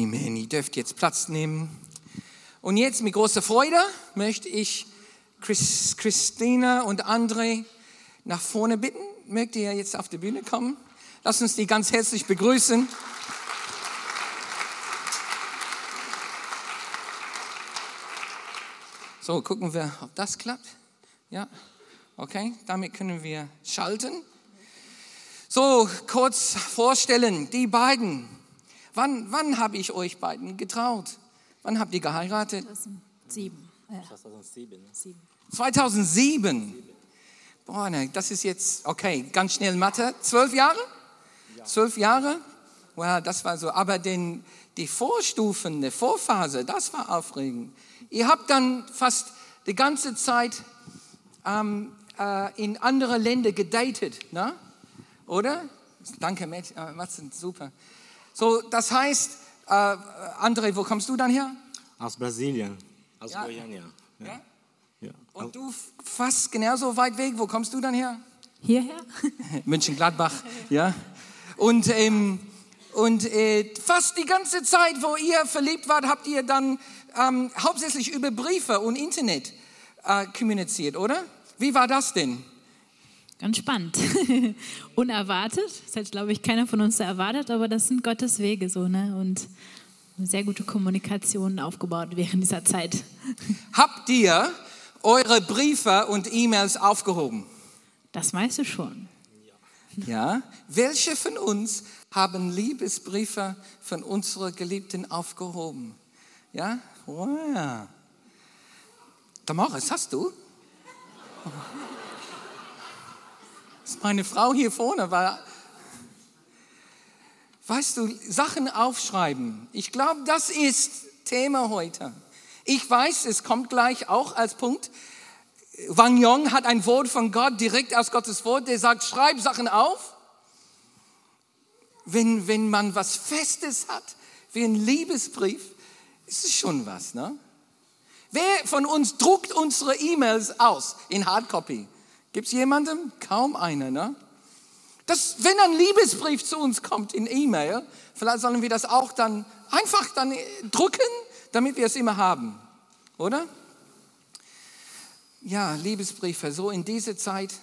Amen. Ihr dürft jetzt Platz nehmen. Und jetzt mit großer Freude möchte ich Chris, Christina und André nach vorne bitten. Mögt ihr jetzt auf die Bühne kommen? Lasst uns die ganz herzlich begrüßen. So, gucken wir, ob das klappt. Ja, okay, damit können wir schalten. So, kurz vorstellen, die beiden. Wann, wann habe ich euch beiden getraut? Wann habt ihr geheiratet? 2007. Ja. 2007. 2007. Boah, ne, das ist jetzt, okay, ganz schnell Mathe. Zwölf Jahre? Zwölf Jahre? Wow, das war so. Aber den, die Vorstufen, die Vorphase, das war aufregend. Ihr habt dann fast die ganze Zeit ähm, äh, in andere Länder gedatet, ne? oder? Danke, äh, Matzen, super. So, das heißt, äh, André, wo kommst du dann her? Aus Brasilien, aus Ja. Goiânia. Ja? Ja. Und du fast genauso weit weg, wo kommst du dann her? Hierher? München-Gladbach, ja. Und, ähm, und äh, fast die ganze Zeit, wo ihr verliebt wart, habt ihr dann ähm, hauptsächlich über Briefe und Internet äh, kommuniziert, oder? Wie war das denn? Ganz spannend. Unerwartet. Das hat, glaube ich, keiner von uns so erwartet, aber das sind Gottes Wege so, ne? Und eine sehr gute Kommunikation aufgebaut während dieser Zeit. Habt ihr eure Briefe und E-Mails aufgehoben? Das meiste schon. Ja. Welche von uns haben Liebesbriefe von unseren Geliebten aufgehoben? Ja? Wow. Damaris, hast du? Das ist meine Frau hier vorne, weil, weißt du, Sachen aufschreiben. Ich glaube, das ist Thema heute. Ich weiß, es kommt gleich auch als Punkt. Wang Yong hat ein Wort von Gott, direkt aus Gottes Wort, der sagt, schreib Sachen auf. Wenn, wenn man was Festes hat, wie ein Liebesbrief, ist es schon was, ne? Wer von uns druckt unsere E-Mails aus in Hardcopy? Gibt es jemanden? Kaum einer, ne? Das, wenn ein Liebesbrief zu uns kommt in E-Mail, vielleicht sollen wir das auch dann einfach dann äh, drucken, damit wir es immer haben, oder? Ja, Liebesbriefe, so in dieser Zeit.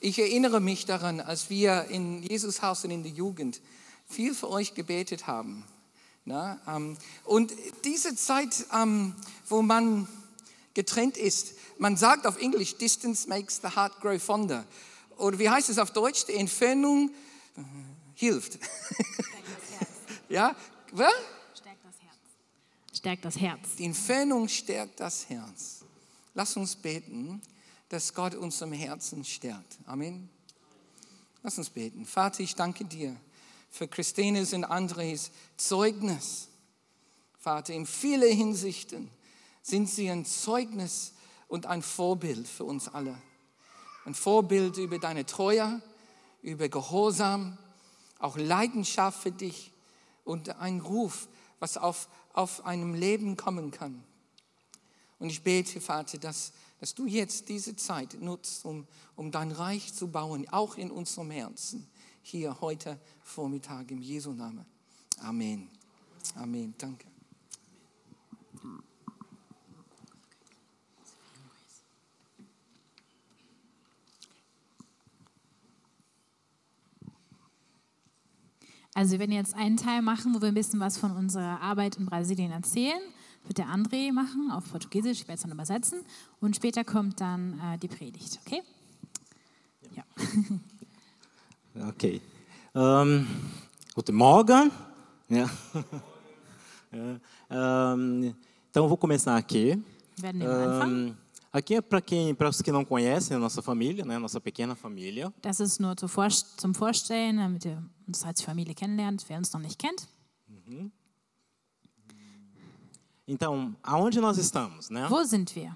Ich erinnere mich daran, als wir in Jesus Haus und in der Jugend viel für euch gebetet haben. Na, ähm, und diese Zeit, ähm, wo man getrennt ist, man sagt auf Englisch, Distance makes the heart grow fonder. Oder wie heißt es auf Deutsch? Die Entfernung äh, hilft. ja, was? Stärkt das Herz. Stärkt das Herz. Die Entfernung stärkt das Herz. Lass uns beten, dass Gott unserem Herzen stärkt. Amen. Lass uns beten. Vater, ich danke dir für Christines und Andres Zeugnis. Vater, in vielen Hinsichten sind sie ein Zeugnis und ein Vorbild für uns alle. Ein Vorbild über deine Treue, über Gehorsam, auch Leidenschaft für dich und ein Ruf, was auf, auf einem Leben kommen kann. Und ich bete, Vater, dass, dass du jetzt diese Zeit nutzt, um, um dein Reich zu bauen, auch in unserem Herzen, hier heute Vormittag im Jesu Namen. Amen. Amen. Danke. Also wir werden jetzt einen Teil machen, wo wir ein bisschen was von unserer Arbeit in Brasilien erzählen. Wird der André machen auf Portugiesisch, ich werde es dann übersetzen. Und später kommt dann äh, die Predigt, okay? Ja. Ok. Ahn, guten Morgen. Ja. É, ahn, então vou começar aqui. Werden wir anfangen. Ahn, aqui é para quem, para os que não conhecem a nossa família, né, nossa pequena família. Das ist nur zu vor, zum Vorstellen, damit ihr uns als Familie kennenlernt, wer uns noch nicht kennt. Então, aonde nós estamos, né? Wo sind wir?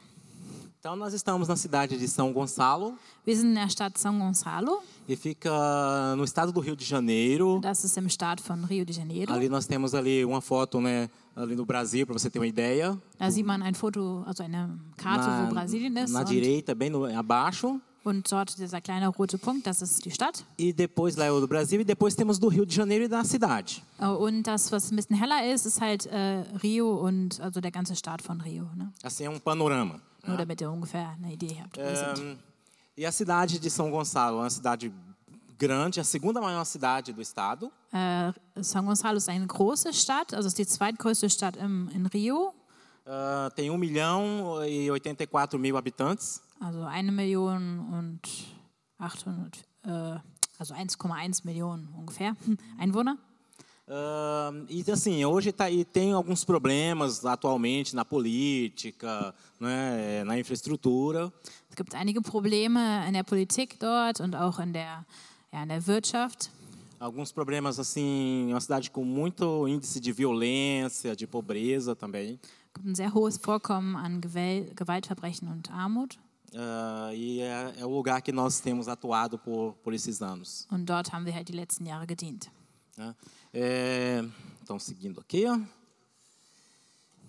Então nós estamos na cidade de São Gonçalo Wir sind in der Stadt São Gonçalo. e fica no estado do Rio de Janeiro. Das ist im Staat von Rio de Janeiro. Ali nós temos ali uma foto, né, ali no Brasil para você ter uma ideia. Da sieht man ein Foto, also eine Karte, wo Brasilien ist. na direita, bem no, abaixo. Und dort dieser kleine rote Punkt, das ist die Stadt. E depois lá é o do Brasil e depois temos do Rio de Janeiro e da cidade. Äh, Und das, was ein bisschen heller ist, ist halt äh, Rio und also der ganze Staat von Rio. Ne? Assim é um panorama. Nur damit ihr ungefähr eine Idee habt. Ahn, e a cidade de São Gonçalo uma cidade grande, a segunda maior cidade do estado. Äh, São Gonçalo ist eine große Stadt, also die zweitgrößte Stadt im, in Rio. Ah, tem 1 milhão e 84 mil habitantes. Also eine Million und 800, äh, also 1,1 Millionen ungefähr Einwohner. Ah, e assim, hoje tá, e tem alguns problemas atualmente na política, né, na infraestrutura. Es gibt einige Probleme in der Politik dort und auch in der, ja, in der Wirtschaft. Alguns problemas, assim, uma cidade com muito índice de violência, de pobreza também. Gibt ein sehr hohes Vorkommen an Gewalt, Gewaltverbrechen und Armut. Ah, e é, é o lugar que nós temos atuado por, por esses anos. Und dort haben wir halt die letzten Jahre gedient. né? É, então, seguindo aqui. Ó.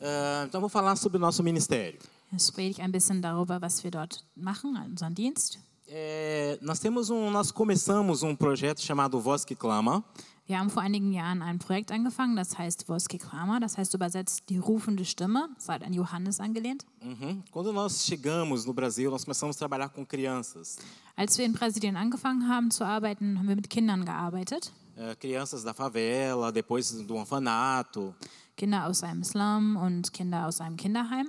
Ah, então, vou falar sobre o nosso ministério. Jetzt spreche ich ein bisschen darüber, was wir dort machen, unseren Dienst. É, nós temos um, nós começamos um projeto chamado Voz que Clama. Wir haben vor einigen Jahren ein Projekt angefangen, das heißt Voske Krama, das heißt übersetzt die rufende Stimme, das halt an Johannes angelehnt. Uhum. Quando nós chegamos no Brasil, nós começamos a trabalhar com crianças, Als wir in Brasilien angefangen haben zu arbeiten, haben wir mit Kindern gearbeitet. É, crianças da favela, depois do orfanato. Kinder aus einem Slum und Kinder aus einem Kinderheim.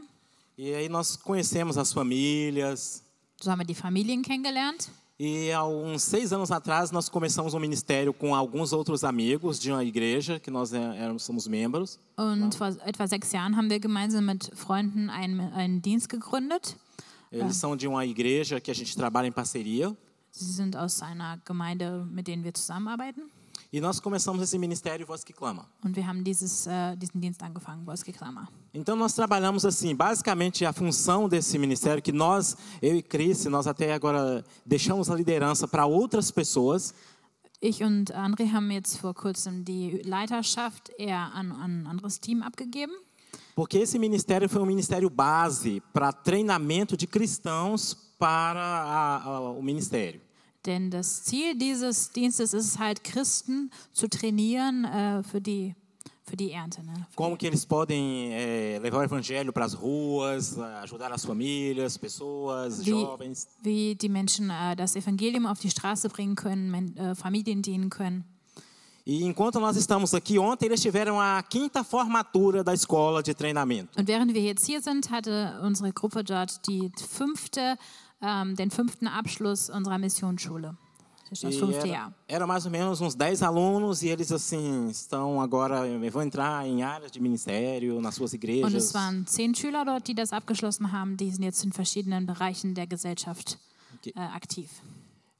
E aí nós conhecemos as famílias. Wir die Familien kennengelernt. E há uns seis anos atrás nós começamos um ministério com alguns outros amigos de uma igreja que nós é, éramos, somos membros. Und vor etwa sechs Jahren haben wir gemeinsam mit Freunden einen, einen Dienst gegründet. Eles são de uma igreja que a gente trabalha em parceria. Sie sind aus einer Gemeinde, mit denen wir zusammenarbeiten. E nós começamos esse ministério Voz que Clama. Und wir haben dieses, äh, diesen Dienst angefangen, Voske Klammer. Então nós trabalhamos assim, basicamente a função desse ministério que nós, eu e Cris, nós até agora deixamos a liderança para outras pessoas. Ich und André haben jetzt vor kurzem die Leiterschaft eher an, an ein anderes Team abgegeben. Porque esse ministério foi um ministério base para treinamento de cristãos para a- a- o ministério. Denn das Ziel dieses Dienstes ist es halt, Christen zu trainieren äh, für, die, für die Ernte. Ne? Como que eles podem eh, levar o evangelho para as ruas, eh, ajudar as famílias, pessoas, Wie, jovens. wie die Menschen äh, das Evangelium auf die Straße bringen können, äh, Familien dienen können. E enquanto nós estamos aqui, ontem eles tiveram a quinta formatura da escola de treinamento. Und während wir jetzt hier sind, hatte unsere Gruppe dort die fünfte, ähm, den fünften Abschluss unserer Missionsschule. Das ist das E fünfte era, Jahr. era mais ou menos uns 10 alunos e eles assim estão agora vão entrar em áreas de ministério nas suas Und igrejas. es waren zehn Schüler dort, die das abgeschlossen haben. Die sind jetzt in verschiedenen Bereichen der Gesellschaft Okay. äh, aktiv.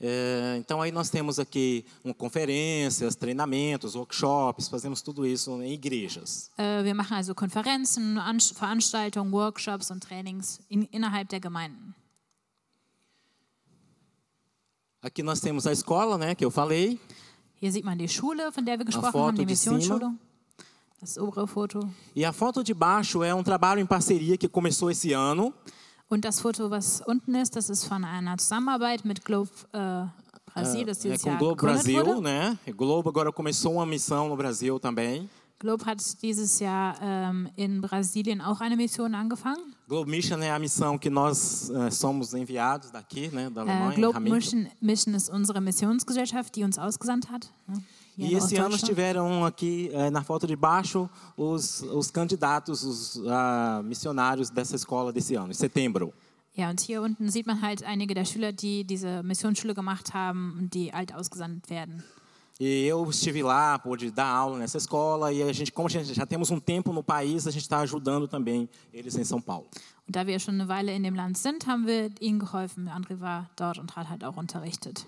É, então aí nós temos aqui um, conferências, treinamentos, workshops, fazemos tudo isso em igrejas. Äh, wir machen also Konferenzen, An Veranstaltungen, Workshops und Trainings in, innerhalb der Gemeinden. Aqui nós temos a escola, né, que eu falei. Hier sieht man die Schule, von der wir gesprochen haben, die. Missionsschule. Das obere Foto. E a foto de baixo é um trabalho em parceria que começou esse ano. Und das Foto, was unten ist, das ist von einer Zusammenarbeit mit Globe äh, Brasil, das É dieses com o Jahr Globo Brasil, wurde. né? Globo agora começou uma missão no Brasil também. Globe hat dieses Jahr ähm, in Brasilien auch eine Mission angefangen. Globo Mission é a missão que nós eh, somos enviados daqui, né, da Äh, Alemanha. Globe Hamilton. Mission, Mission ist unsere Missionsgesellschaft, die uns ausgesandt hat. Ne? E esse ano estiveram aqui eh, na foto de baixo os, os candidatos, os ah, missionários dessa escola desse ano, em setembro. Ja, und hier unten sieht man halt einige der Schüler, die diese Missionsschule gemacht haben und die alt ausgesandt werden. E eu estive lá, pude dar aula nessa escola e a gente, como a gente já temos um tempo no país, a gente está ajudando também eles em São Paulo. Und da wir schon eine Weile in dem Land sind, haben wir ihnen geholfen. André war dort und hat halt auch unterrichtet.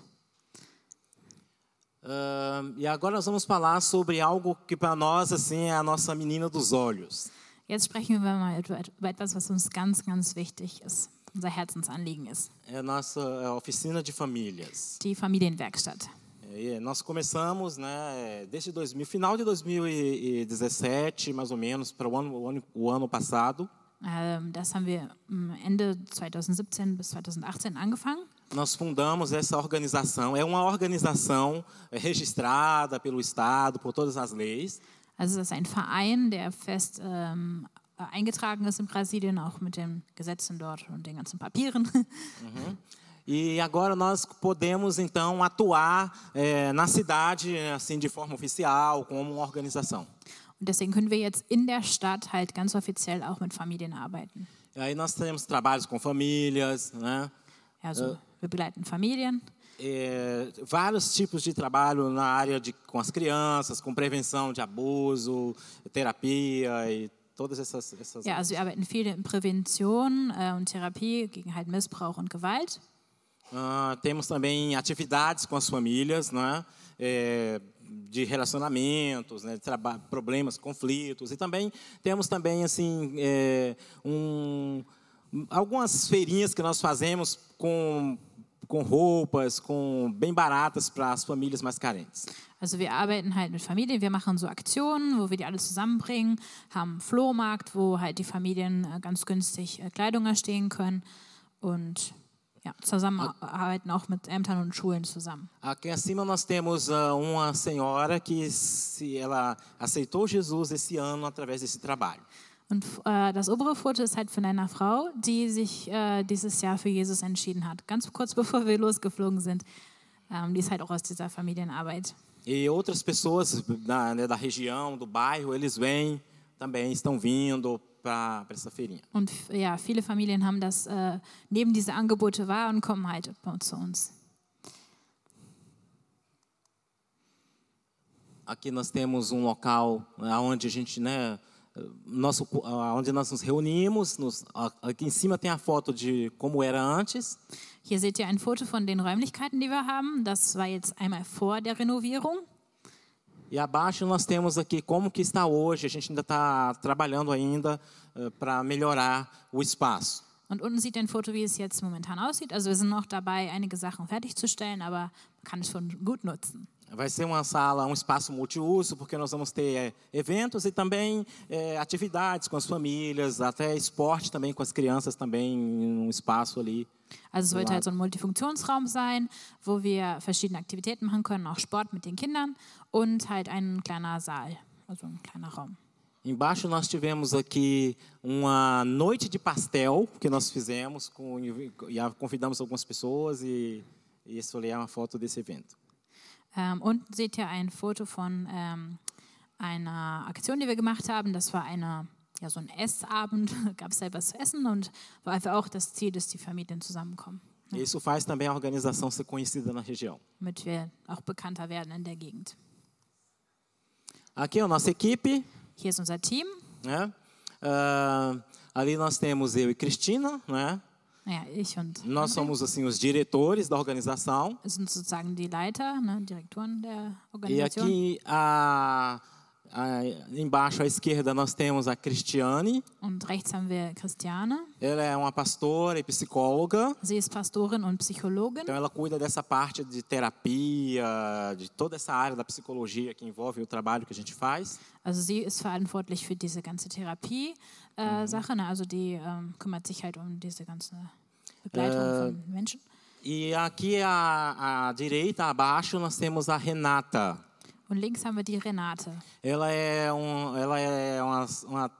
Ah, e agora nós vamos falar sobre algo que para nós assim é a nossa menina dos olhos. Jetzt sprechen wir mal über etwas, was uns ganz, ganz wichtig ist, unser Herzensanliegen ist. É a nossa é oficina de famílias. Die Familienwerkstatt. É, nós começamos, né, desde 2000, final de 2017, mais ou menos, para o ano, o ano, o ano passado. Ähm, das haben wir am Ende 2017 bis 2018 angefangen. nós fundamos essa organização. É uma organização é, registrada pelo Estado, por todas as leis. Also es ist ein Verein, der fest ähm, eingetragen ist in Brasilien, auch mit den Gesetzen dort und den ganzen Papieren. E agora nós podemos então atuar é, na cidade assim de forma oficial, como uma organização. Und deswegen können wir jetzt in der Stadt halt ganz offiziell auch mit Familien arbeiten. E aí nós temos trabalhos com famílias, né? Also wir begleiten Familien. É, vários tipos de trabalho na área de com as crianças, com prevenção de abuso, terapia e todas essas, essas Ja, also wir arbeiten viel in Prävention äh, und Therapie gegen halt Missbrauch und Gewalt. Ah, temos também atividades com as famílias, né? É, de relacionamentos, né? de problemas, conflitos e também temos também assim é, um, algumas feirinhas que nós fazemos com com roupas, com bem baratas para as famílias mais carentes. Also wir arbeiten halt mit Familien, wir machen so Aktionen, wo wir die alle zusammenbringen, haben Flohmarkt, wo halt die Familien äh, ganz günstig äh, Kleidung erstehen können und ja, zusammenarbeiten auch mit Ämtern und Schulen zusammen. Aqui acima nós temos ah, uma senhora que se ela aceitou Jesus esse ano através desse trabalho. Und äh, das obere Foto ist halt von einer Frau, die sich äh, dieses Jahr für Jesus entschieden hat. Ganz kurz bevor wir losgeflogen sind. Ähm, die ist halt auch aus dieser Familienarbeit. E outras pessoas da, da região, do bairro, eles vêm também, estão vindo para essa feirinha. Und ja, viele Familien haben das äh, neben diese Angebote wahr und kommen halt zu uns. Aqui nós temos um local onde a gente, né, nosso, onde nós nos reunimos. Nos, aqui em cima tem a foto de como era antes. Hier seht ihr ein Foto von den Räumlichkeiten, die wir haben. Das war jetzt einmal vor der Renovierung. E abaixo nós temos aqui como que está hoje. A gente ainda está trabalhando ainda para melhorar o espaço. Und unten sieht ein Foto, wie es jetzt momentan aussieht. Also wir sind noch dabei, einige Sachen fertigzustellen, aber man kann es schon gut nutzen. Vai ser uma sala, um espaço multiuso, porque nós vamos ter é, eventos e também é, atividades com as famílias, até esporte também com as crianças também, um espaço ali. Also es sollte halt so ein Multifunktionsraum sein, wo wir verschiedene Aktivitäten machen können, auch Sport mit den Kindern und halt ein kleiner Saal, also ein kleiner Raum. Embaixo nós tivemos aqui uma noite de pastel que nós fizemos com, e a- convidamos algumas pessoas e, e isso ali é uma foto desse evento. Ähm, unten seht ihr ein Foto von ähm, einer Aktion, die wir gemacht haben. Das war eine, ja, so ein Essabend, gab es etwas zu essen und war einfach auch das Ziel, dass die Familien zusammenkommen, E Isso faz também a organização ser conhecida na região. damit wir auch bekannter werden in der Gegend. Aqui é a nossa equipe, Hier ist unser Team. né? Ah, ali nós temos eu e Cristina, né? Ja, ich und Nós somos assim os diretores da organização. Sind sozusagen die Leiter, ne, Direktoren der E Organisation. aqui a, a- embaixo à esquerda nós temos a Cristiane. Und rechts haben wir Christiane. Ela é uma pastora e psicóloga. Sie ist Pastorin und Psychologin. Então ela cuida dessa parte de terapia, de toda essa área da psicologia que envolve o trabalho que a gente faz. Also sie ist verantwortlich für diese ganze Therapie-Sache. ne? Also die ähm, kümmert sich halt um diese ganze Begleitung von Menschen. E aqui à, à direita, abaixo, nós temos a Renata. Und links haben wir die Renate. Ela é, um, ela é, uma, uma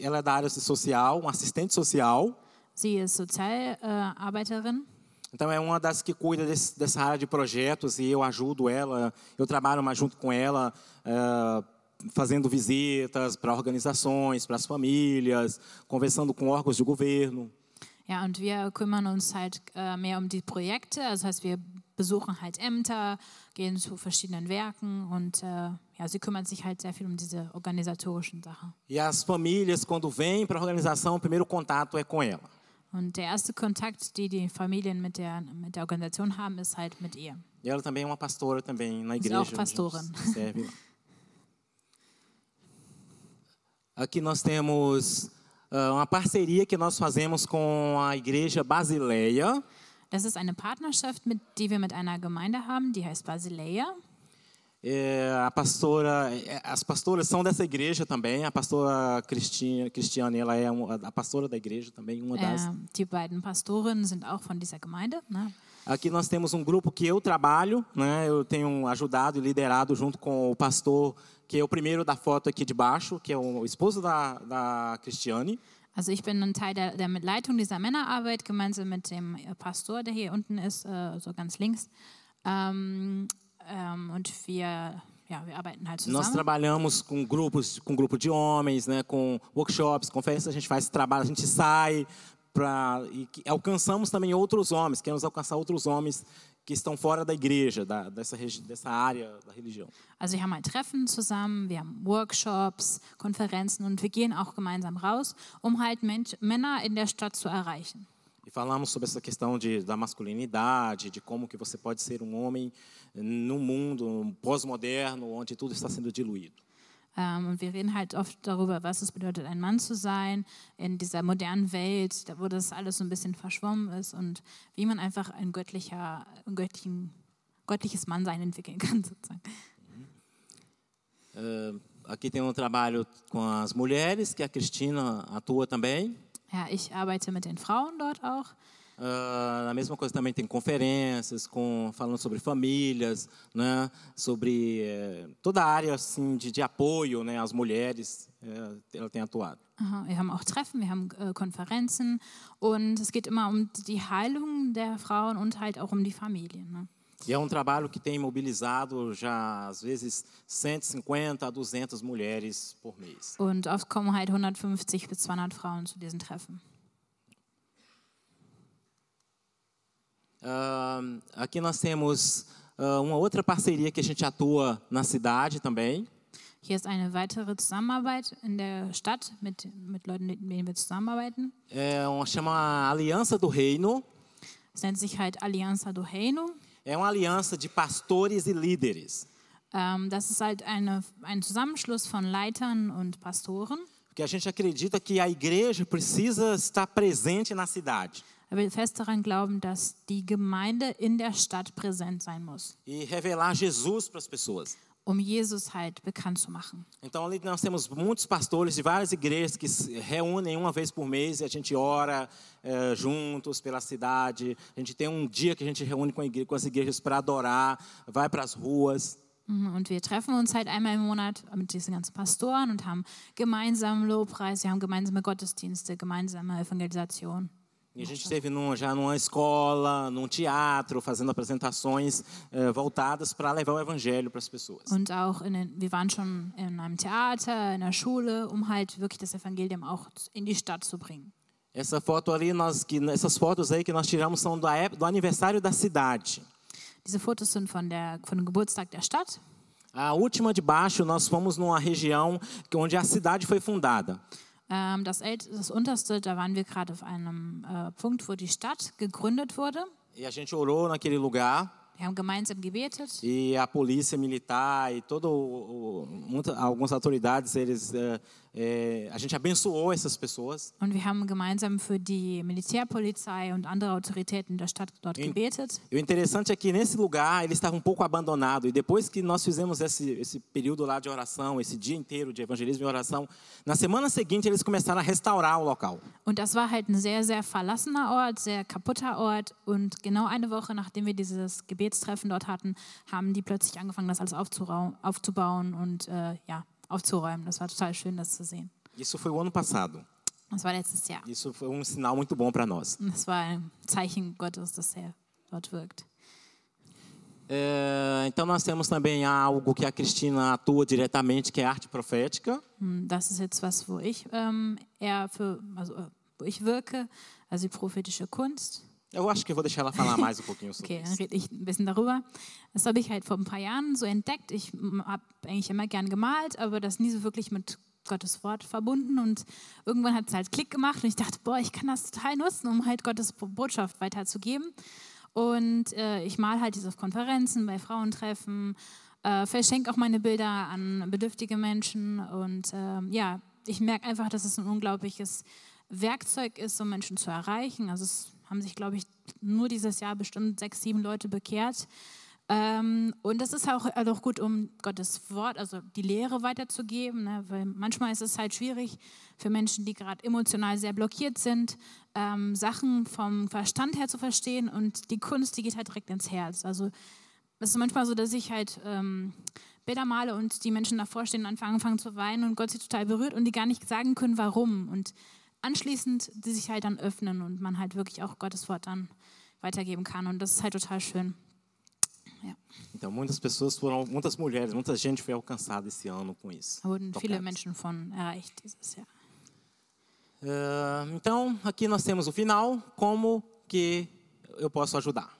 ela é da área social, uma assistente social. Sie ist Sozialarbeiterin. Então é uma das que cuida desse, dessa área de projetos e eu ajudo ela. Eu trabalho mais junto com ela, eh, fazendo visitas para organizações, para as famílias, conversando com órgãos de governo. Ja, und wir kümmern uns halt äh, mehr um die Projekte. Also heißt, wir besuchen halt Ämter, gehen zu verschiedenen Werken und äh, ja, sie kümmert sich halt sehr viel um diese organisatorischen Sachen. E as famílias, quando vêm para a organização, o primeiro contato é com ela. Und der erste Kontakt, die die Familien mit der, mit der Organisation haben, ist halt mit ihr. E ela também é uma pastora também na Ist igreja. auch onde Pastorin. Serve lá. Aqui nós temos ah, uma parceria que nós fazemos com a igreja Basileia. Das ist eine Partnerschaft, mit, die wir mit einer Gemeinde haben, die heißt Basileia. É, a pastora, é, as pastoras são dessa igreja também. A pastora Cristina, Cristiane, ela é a pastora da igreja também, uma das. Äh, die beiden Pastorinnen sind auch von dieser Gemeinde. Ne? Aqui nós temos um grupo que eu trabalho, né? Eu tenho ajudado e liderado junto com o pastor, que é o primeiro da foto aqui de baixo, que é o esposo da, da Cristiane. Also ich bin ein Teil der, der Leitung dieser Männerarbeit, gemeinsam mit dem äh, Pastor, der hier unten ist, äh, so ganz links. Ähm, ähm, und wir, ja, wir arbeiten halt Nós zusammen. trabalhamos com grupos, com grupo de homens, né? Com workshops, conferências, a gente faz trabalho, a gente sai para e alcançamos também outros homens, queremos alcançar outros homens que estão fora da igreja, da, dessa, dessa área da religião. Also wir haben halt Treffen zusammen, wir haben Workshops, Konferenzen und wir gehen auch gemeinsam raus, um halt Mensch, Männer in der Stadt zu erreichen. E falamos sobre essa questão de, da masculinidade, de como que você pode ser um homem num mundo pós-moderno, onde tudo está sendo diluído. Ähm, und wir reden halt oft darüber, was es bedeutet, ein Mann zu sein in dieser modernen Welt, da wo das alles so ein bisschen verschwommen ist und wie man einfach ein göttlicher, ein göttlichen, göttliches Mannsein entwickeln kann sozusagen. Eh, aqui tem um trabalho com as mulheres, que a Cristina atua também. Ja, ich arbeite mit den Frauen dort auch. Ah, a mesma coisa também tem conferências com falando sobre famílias, né? Sobre eh, toda a área assim de, de apoio, né? Às mulheres, eh, ela tem atuado. Aha, wir haben auch Treffen, wir haben äh, Konferenzen und es geht immer um die Heilung der Frauen und halt auch um die Familien. Ne? E é um trabalho que tem mobilizado já às vezes 150 a 200 mulheres por mês. Und oft kommen halt 150 bis 200 Frauen zu diesen Treffen. Ah, aqui nós temos ah, uma outra parceria que a gente atua na cidade também. Hier ist eine weitere Zusammenarbeit in der Stadt mit, mit Leuten, mit denen wir zusammenarbeiten. É uma chama Aliança do Reino. Es nennt sich halt Alianza do Reino. É uma aliança de pastores e líderes. Ähm, das ist halt eine, ein Zusammenschluss von Leitern und Pastoren. Porque a gente acredita que a igreja precisa estar presente na cidade wir fest daran glauben, dass die Gemeinde in der Stadt präsent sein muss, e revelar Jesus para as pessoas. um Jesus halt bekannt zu machen. Então ali nós temos muitos pastores de várias igrejas que se reúnem uma vez por mês e a gente ora eh, juntos pela cidade. A gente tem um dia que a gente reúne com, a igre- com as igrejas para adorar, vai para as ruas. Mhm, Und wir treffen uns halt einmal im Monat mit diesen ganzen Pastoren und haben gemeinsam Lobpreis, wir haben gemeinsame Gottesdienste, gemeinsame Evangelisation. E a gente esteve num, já numa escola, num teatro, fazendo apresentações eh, voltadas para levar o evangelho para as pessoas. Und auch in den, wir waren schon in einem Theater, in der Schule, um halt wirklich das Evangelium auch in die Stadt zu bringen. Essa foto ali, nós, que, essas fotos aí que nós tiramos são ép- do aniversário da cidade. Diese Fotos sind von, der, von dem Geburtstag der Stadt. A última de baixo, nós fomos numa região onde a cidade foi fundada. Ähm, das, das unterste, da waren wir gerade auf einem äh, Punkt, wo die Stadt gegründet wurde. E a gente orou naquele lugar Wir haben gemeinsam gebetet. e a polícia militar e todo o, muita, algumas autoridades, eles, eh, eh, a gente abençoou essas pessoas. Und wir haben gemeinsam für die Militärpolizei und andere Autoritäten der Stadt dort gebetet. E o interessante é que nesse lugar ele estava um pouco abandonado. E depois que nós fizemos esse, esse período lá de oração, esse dia inteiro de evangelismo e oração, na semana seguinte eles começaram a restaurar o local. Und das war halt ein sehr, sehr verlassener Ort, sehr kaputter Ort. Und genau eine Woche nachdem wir dieses Gebetstreffen dort hatten, haben die plötzlich angefangen, das alles aufzubauen und äh, ja, aufzuräumen. Das war total schön, das zu sehen. Isso foi o ano passado. Das war letztes Jahr. Isso foi um sinal muito bom para nós. Das war ein Zeichen Gottes, dass er dort wirkt. É, então nós temos também algo que a Cristina atua diretamente, que é arte profética. Hm, Das ist jetzt was, wo ich ähm, eher für, also wo ich wirke, also die prophetische Kunst. Eu acho que eu vou deixar ela falar mais um pouquinho sobre Okay, dann isso. rede ich ein bisschen darüber. Das habe ich halt vor ein paar Jahren so entdeckt. Ich habe eigentlich immer gern gemalt, aber das nie so wirklich mit Gottes Wort verbunden. Und irgendwann hat es halt Klick gemacht und ich dachte, boah, ich kann das total nutzen, um halt Gottes Botschaft weiterzugeben. Und äh, ich mal halt diese auf Konferenzen, bei Frauentreffen, äh, verschenke auch meine Bilder an bedürftige Menschen. Und ähm, ja, ich merke einfach, dass es ein unglaubliches Werkzeug ist, um Menschen zu erreichen. Also es haben sich, glaube ich, nur dieses Jahr bestimmt sechs, sieben Leute bekehrt. Ähm, und das ist auch, also auch gut, um Gottes Wort, also die Lehre weiterzugeben, ne? weil manchmal ist es halt schwierig für Menschen, die gerade emotional sehr blockiert sind, ähm, Sachen vom Verstand her zu verstehen und die Kunst, die geht halt direkt ins Herz. Also es ist manchmal so, dass ich halt ähm, Bilder male und die Menschen davor stehen und anfangen, zu weinen und Gott sie total berührt und die gar nicht sagen können, warum. Und anschließend die sich halt dann öffnen und man halt wirklich auch Gottes Wort dann weitergeben kann. Und das ist halt total schön. Ja. Então, muitas pessoas foram, muitas mulheres, muita gente foi alcançada esse ano com isso. Wurden viele Menschen von erreicht dieses Jahr. Uh, então, aqui nós temos o final. Como que eu posso ajudar?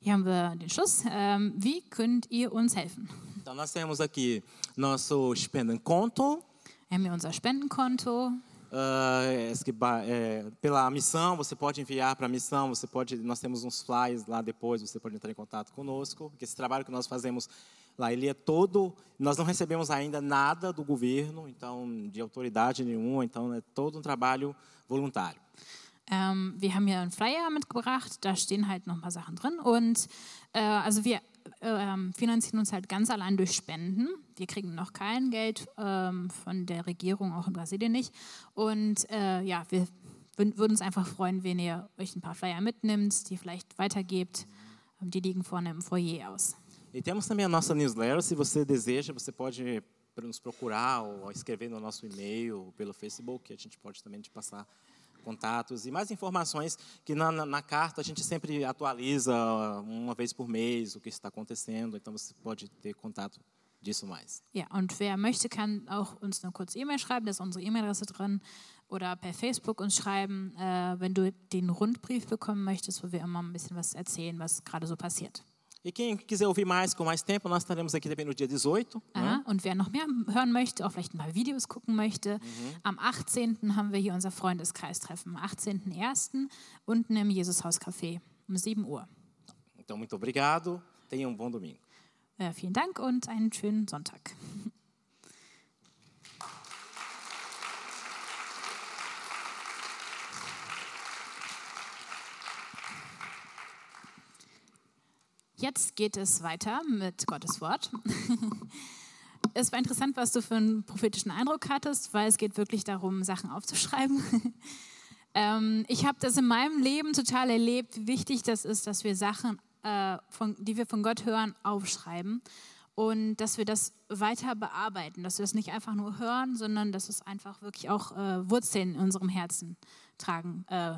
Hier haben wir den Schluss. Ähm, wie könnt ihr uns helfen? Então, nós temos aqui nosso Spendenkonto. Wir haben hier unser Spendenkonto. Uh, pela missão, você pode enviar para a missão, você pode, nós temos uns flyers lá depois, você pode entrar em contato conosco, porque esse trabalho que nós fazemos lá, ele é todo, nós não recebemos ainda nada do governo, então de autoridade nenhuma, então é todo um trabalho voluntário. Ähm, wir haben hier einen Flyer mitgebracht, da stehen halt noch ein paar Sachen drin und äh, also wir ähm, finanzieren uns halt ganz allein durch Spenden. Wir kriegen noch kein Geld ähm, von der Regierung, auch in Brasilien nicht. Und äh, ja, wir würden uns einfach freuen, wenn ihr euch ein paar Flyer mitnimmt, die vielleicht weitergebt. Ähm, die liegen vorne im Foyer aus. E temos também a nossa newsletter. Se você deseja, você pode nos procurar ou escrever no nosso e-mail, pelo Facebook, a gente pode também te passar contatos e mais informações que na, na, na, carta a gente sempre atualiza uma vez por mês o que está acontecendo, então você pode ter contato disso mais. Ja, und wer möchte, kann auch uns eine kurze E-Mail schreiben, da ist unsere E-Mail-Adresse drin, oder per Facebook uns schreiben, äh, wenn du den Rundbrief bekommen möchtest, wo wir immer ein bisschen was erzählen, was gerade so passiert. E quem quiser ouvir mais com mais tempo, nós estaremos aqui também no dia 18. Aha, ne? Und wer noch mehr hören möchte, auch vielleicht ein paar Videos gucken möchte, mhm. am 18. haben wir hier unser Freundeskreistreffen. Am 18.01. unten im Jesushaus Café um 7 Uhr. Então, muito obrigado. Tenha um bom domingo. Ja, vielen Dank und einen schönen Sonntag. Jetzt geht es weiter mit Gottes Wort. Es war interessant, was du für einen prophetischen Eindruck hattest, weil es geht wirklich darum, Sachen aufzuschreiben. Ähm, ich habe das in meinem Leben total erlebt, wie wichtig das ist, dass wir Sachen, äh, die wir von Gott hören, aufschreiben und dass wir das weiter bearbeiten, dass wir das nicht einfach nur hören, sondern dass es einfach wirklich auch äh, Wurzeln in unserem Herzen tragen, äh,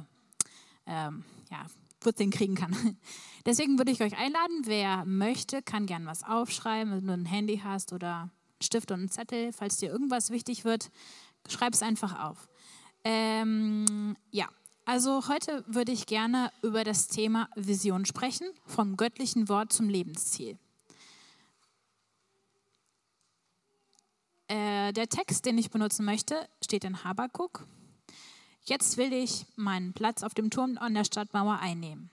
ähm, ja, Wurzeln kriegen kann. Deswegen würde ich euch einladen, wer möchte, kann gern was aufschreiben, wenn du ein Handy hast oder einen Stift und einen Zettel. Falls dir irgendwas wichtig wird, schreib es einfach auf. Ähm, ja, also heute würde ich gerne über das Thema Vision sprechen, vom göttlichen Wort zum Lebensziel. Äh, der Text, den ich benutzen möchte, steht in Habakuk Jetzt will ich meinen Platz auf dem Turm an der Stadtmauer einnehmen.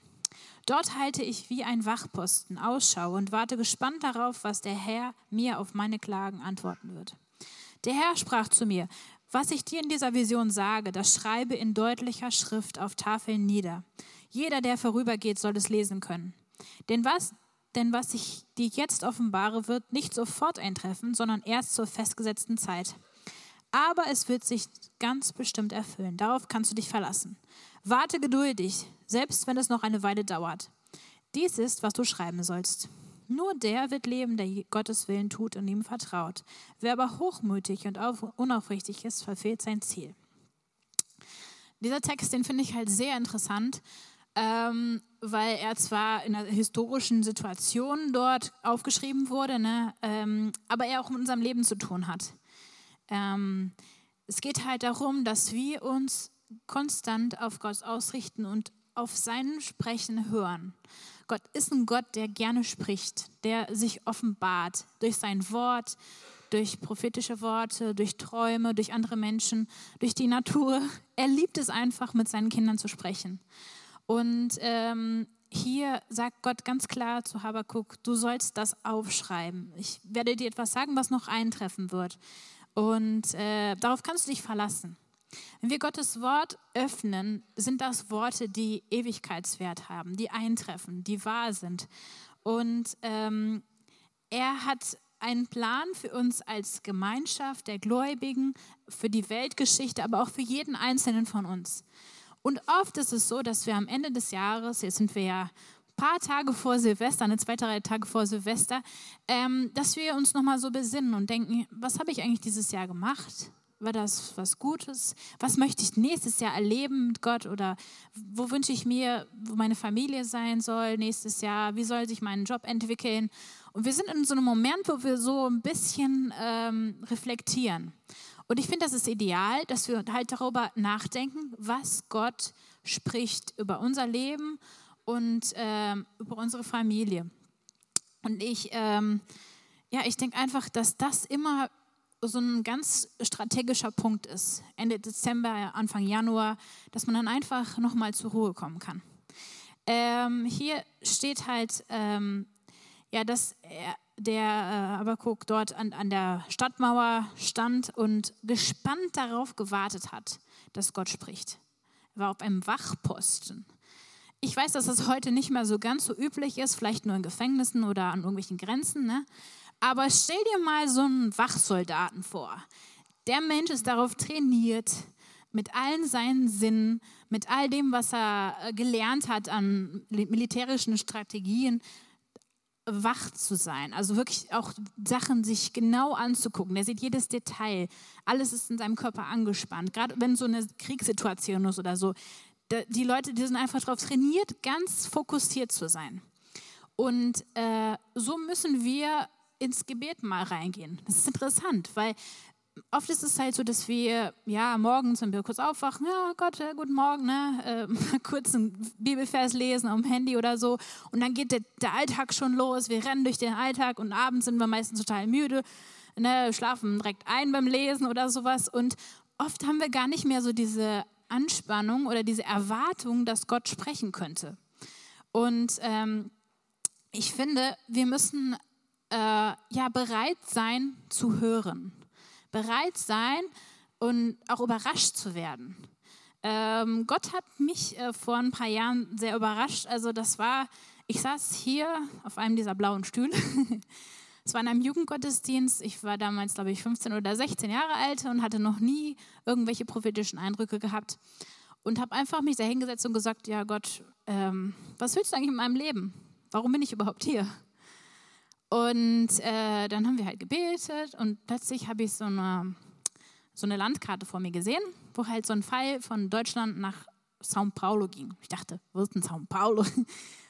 Dort halte ich wie ein Wachposten Ausschau und warte gespannt darauf, was der Herr mir auf meine Klagen antworten wird. Der Herr sprach zu mir, was ich dir in dieser Vision sage, das schreibe in deutlicher Schrift auf Tafeln nieder. Jeder, der vorübergeht, soll es lesen können. Denn was, denn was ich dir jetzt offenbare, wird nicht sofort eintreffen, sondern erst zur festgesetzten Zeit aber es wird sich ganz bestimmt erfüllen. Darauf kannst du dich verlassen. Warte geduldig, selbst wenn es noch eine Weile dauert. Dies ist, was du schreiben sollst. Nur der wird leben, der Gottes Willen tut und ihm vertraut. Wer aber hochmütig und unaufrichtig ist, verfehlt sein Ziel. Dieser Text, den finde ich halt sehr interessant, ähm, weil er zwar in einer historischen Situation dort aufgeschrieben wurde, ne, ähm, aber er auch mit unserem Leben zu tun hat. Ähm, es geht halt darum, dass wir uns konstant auf Gott ausrichten und auf sein Sprechen hören. Gott ist ein Gott, der gerne spricht, der sich offenbart durch sein Wort, durch prophetische Worte, durch Träume, durch andere Menschen, durch die Natur. Er liebt es einfach, mit seinen Kindern zu sprechen. Und ähm, hier sagt Gott ganz klar zu Habakuk, du sollst das aufschreiben. Ich werde dir etwas sagen, was noch eintreffen wird. Und äh, darauf kannst du dich verlassen. Wenn wir Gottes Wort öffnen, sind das Worte, die Ewigkeitswert haben, die eintreffen, die wahr sind. Und ähm, er hat einen Plan für uns als Gemeinschaft der Gläubigen, für die Weltgeschichte, aber auch für jeden Einzelnen von uns. Und oft ist es so, dass wir am Ende des Jahres, jetzt sind wir ja paar Tage vor Silvester, eine zwei, drei Tage vor Silvester, ähm, dass wir uns nochmal so besinnen und denken, was habe ich eigentlich dieses Jahr gemacht? War das was Gutes? Was möchte ich nächstes Jahr erleben mit Gott? Oder wo wünsche ich mir, wo meine Familie sein soll nächstes Jahr? Wie soll sich mein Job entwickeln? Und wir sind in so einem Moment, wo wir so ein bisschen ähm, reflektieren. Und ich finde, das ist ideal, dass wir halt darüber nachdenken, was Gott spricht über unser Leben und ähm, über unsere Familie. Und ich, ähm, ja, ich denke einfach, dass das immer so ein ganz strategischer Punkt ist, Ende Dezember, Anfang Januar, dass man dann einfach nochmal zur Ruhe kommen kann. Ähm, hier steht halt, ähm, ja, dass er, der äh, Habakuk dort an, an der Stadtmauer stand und gespannt darauf gewartet hat, dass Gott spricht. Er war auf einem Wachposten. Ich weiß, dass das heute nicht mehr so ganz so üblich ist, vielleicht nur in Gefängnissen oder an irgendwelchen Grenzen. Ne? Aber stell dir mal so einen Wachsoldaten vor. Der Mensch ist darauf trainiert, mit allen seinen Sinnen, mit all dem, was er äh, gelernt hat an militärischen Strategien, wach zu sein. Also wirklich auch Sachen sich genau anzugucken. Der sieht jedes Detail. Alles ist in seinem Körper angespannt. Gerade wenn so eine Kriegssituation ist oder so. Die Leute, die sind einfach darauf trainiert, ganz fokussiert zu sein. Und äh, so müssen wir ins Gebet mal reingehen. Das ist interessant, weil oft ist es halt so, dass wir ja morgens, wenn wir kurz aufwachen, ja Gott, äh, guten Morgen, ne, äh, kurz einen Bibelvers lesen am Handy oder so und dann geht der, der, Alltag schon los. Wir rennen durch den Alltag und abends sind wir meistens total müde, ne, schlafen direkt ein beim Lesen oder sowas und oft haben wir gar nicht mehr so diese Anspannung oder diese Erwartung, dass Gott sprechen könnte. Und ähm, ich finde, wir müssen äh, ja bereit sein zu hören, bereit sein und auch überrascht zu werden. Ähm, Gott hat mich äh, vor ein paar Jahren sehr überrascht. Also das war, ich saß hier auf einem dieser blauen Stühle. Es war in einem Jugendgottesdienst. Ich war damals, glaube ich, 15 oder 16 Jahre alt und hatte noch nie irgendwelche prophetischen Eindrücke gehabt. Und habe einfach mich da hingesetzt und gesagt, ja Gott, ähm, was willst du eigentlich in meinem Leben? Warum bin ich überhaupt hier? Und äh, dann haben wir halt gebetet und plötzlich habe ich so eine, so eine Landkarte vor mir gesehen, wo halt so ein Pfeil von Deutschland nach São Paulo ging. Ich dachte, wo ist denn São Paulo?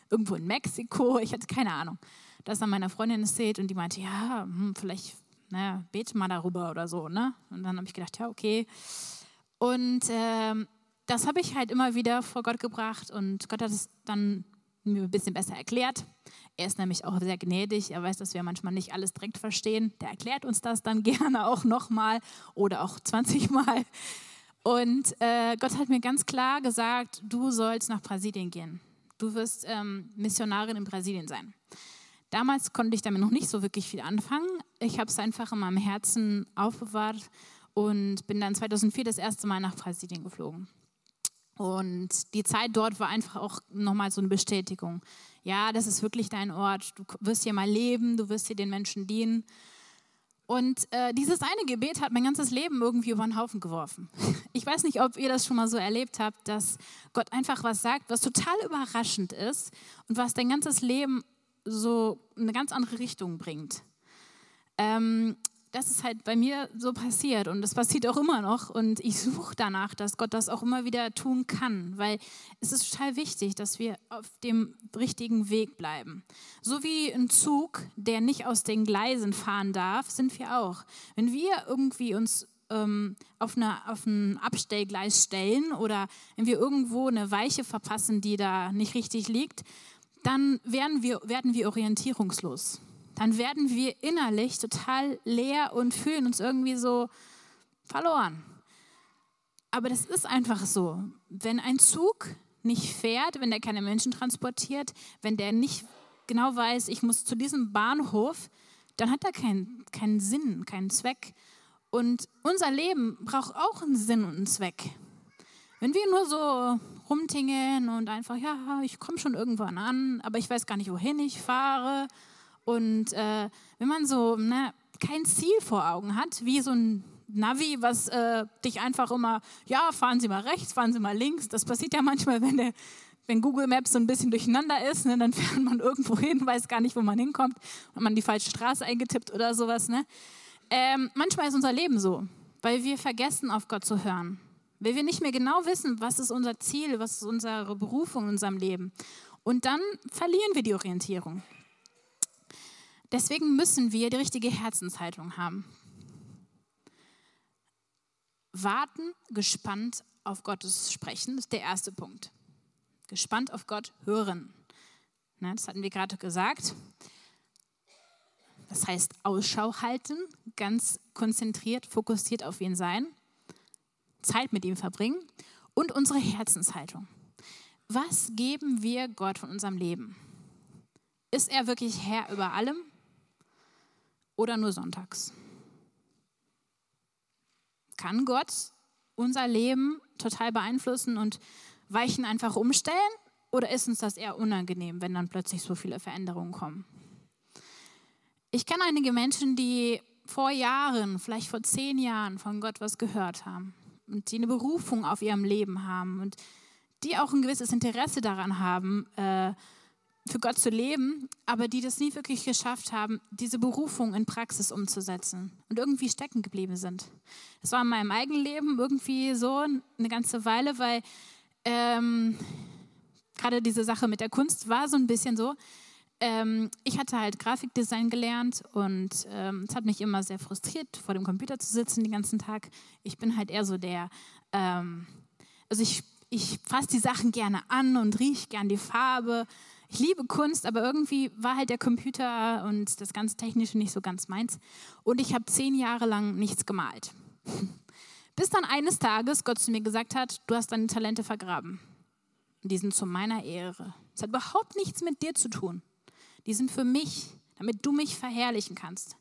Irgendwo in Mexiko? Ich hatte keine Ahnung. Das dann meiner Freundin erzählt und die meinte, ja, hm, vielleicht naja, bete mal darüber oder so. Ne? Und dann habe ich gedacht, ja, okay. Und äh, das habe ich halt immer wieder vor Gott gebracht und Gott hat es dann mir ein bisschen besser erklärt. Er ist nämlich auch sehr gnädig. Er weiß, dass wir manchmal nicht alles direkt verstehen. Der erklärt uns das dann gerne auch nochmal oder auch 20 Mal. Und äh, Gott hat mir ganz klar gesagt, du sollst nach Brasilien gehen. Du wirst ähm, Missionarin in Brasilien sein. Damals konnte ich damit noch nicht so wirklich viel anfangen. Ich habe es einfach in meinem Herzen aufbewahrt und bin dann 2004 das erste Mal nach Brasilien geflogen. Und die Zeit dort war einfach auch nochmal so eine Bestätigung. Ja, das ist wirklich dein Ort. Du wirst hier mal leben, du wirst hier den Menschen dienen. Und äh, dieses eine Gebet hat mein ganzes Leben irgendwie über den Haufen geworfen. Ich weiß nicht, ob ihr das schon mal so erlebt habt, dass Gott einfach was sagt, was total überraschend ist und was dein ganzes Leben so in eine ganz andere Richtung bringt. Ähm, das ist halt bei mir so passiert und das passiert auch immer noch und ich suche danach, dass Gott das auch immer wieder tun kann, weil es ist total wichtig, dass wir auf dem richtigen Weg bleiben. So wie ein Zug, der nicht aus den Gleisen fahren darf, sind wir auch. Wenn wir irgendwie uns ähm, auf, eine, auf ein Abstellgleis stellen oder wenn wir irgendwo eine Weiche verpassen, die da nicht richtig liegt, dann werden wir, werden wir orientierungslos dann werden wir innerlich total leer und fühlen uns irgendwie so verloren. Aber das ist einfach so. Wenn ein Zug nicht fährt, wenn der keine Menschen transportiert, wenn der nicht genau weiß, ich muss zu diesem Bahnhof, dann hat er keinen, keinen Sinn, keinen Zweck. Und unser Leben braucht auch einen Sinn und einen Zweck. Wenn wir nur so rumtingeln und einfach, ja, ich komme schon irgendwann an, aber ich weiß gar nicht, wohin ich fahre. Und äh, wenn man so ne, kein Ziel vor Augen hat, wie so ein Navi, was äh, dich einfach immer, ja, fahren Sie mal rechts, fahren Sie mal links. Das passiert ja manchmal, wenn, der, wenn Google Maps so ein bisschen durcheinander ist, ne, dann fährt man irgendwo hin, weiß gar nicht, wo man hinkommt, hat man die falsche Straße eingetippt oder sowas. Ne? Ähm, manchmal ist unser Leben so, weil wir vergessen, auf Gott zu hören. Weil wir nicht mehr genau wissen, was ist unser Ziel, was ist unsere Berufung in unserem Leben. Und dann verlieren wir die Orientierung. Deswegen müssen wir die richtige Herzenshaltung haben warten gespannt auf Gottes Sprechen, ist der erste Punkt. Gespannt auf Gott hören. Ne, das hatten wir gerade gesagt. Das heißt, Ausschau halten, ganz konzentriert, fokussiert auf ihn sein, Zeit mit ihm verbringen und unsere Herzenshaltung. Was geben wir Gott von unserem Leben? Ist er wirklich Herr über allem oder nur sonntags? Kann Gott unser Leben total beeinflussen und Weichen einfach umstellen? Oder ist uns das eher unangenehm, wenn dann plötzlich so viele Veränderungen kommen? Ich kenne einige Menschen, die vor Jahren, vielleicht vor zehn Jahren von Gott was gehört haben und die eine Berufung auf ihrem Leben haben und die auch ein gewisses Interesse daran haben, äh, für Gott zu leben, aber die das nie wirklich geschafft haben, diese Berufung in Praxis umzusetzen und irgendwie stecken geblieben sind. Das war in meinem eigenen Leben irgendwie so eine ganze Weile, weil ähm, gerade diese Sache mit der Kunst war so ein bisschen so. Ähm, ich hatte halt Grafikdesign gelernt und ähm, es hat mich immer sehr frustriert, vor dem Computer zu sitzen den ganzen Tag. Ich bin halt eher so der, ähm, also ich, ich fasse die Sachen gerne an und rieche gern die Farbe ich liebe Kunst, aber irgendwie war halt der Computer und das ganze Technische nicht so ganz meins. Und ich habe zehn Jahre lang nichts gemalt. Bis dann eines Tages Gott zu mir gesagt hat, du hast deine Talente vergraben. Und die sind zu meiner Ehre. Es hat überhaupt nichts mit dir zu tun. Die sind für mich, damit du mich verherrlichen kannst.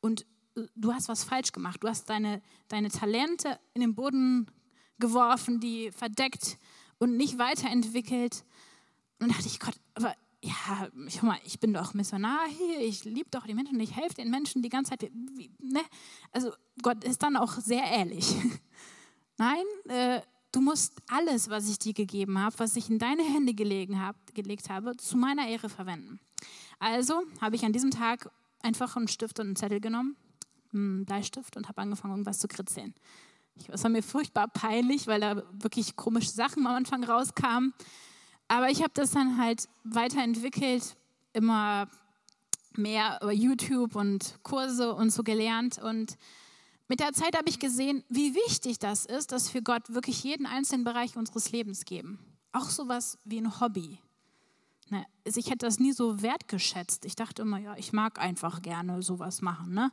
Und äh, du hast was falsch gemacht. Du hast deine, deine Talente in den Boden geworfen, die verdeckt und nicht weiterentwickelt. Und dachte ich, Gott, aber ja, ich, mal, ich bin doch Missionar hier, ich liebe doch die Menschen, ich helfe den Menschen die ganze Zeit. Wie, ne? Also Gott ist dann auch sehr ehrlich. Nein, äh, du musst alles, was ich dir gegeben habe, was ich in deine Hände hab, gelegt habe, zu meiner Ehre verwenden. Also habe ich an diesem Tag einfach einen Stift und einen Zettel genommen, einen Bleistift und habe angefangen, irgendwas zu kritzeln. Es war mir furchtbar peinlich, weil da wirklich komische Sachen am Anfang rauskamen. Aber ich habe das dann halt weiterentwickelt, immer mehr über YouTube und Kurse und so gelernt. Und mit der Zeit habe ich gesehen, wie wichtig das ist, dass wir Gott wirklich jeden einzelnen Bereich unseres Lebens geben. Auch sowas wie ein Hobby. Ne? Also ich hätte das nie so wertgeschätzt. Ich dachte immer, ja, ich mag einfach gerne sowas machen. Ne?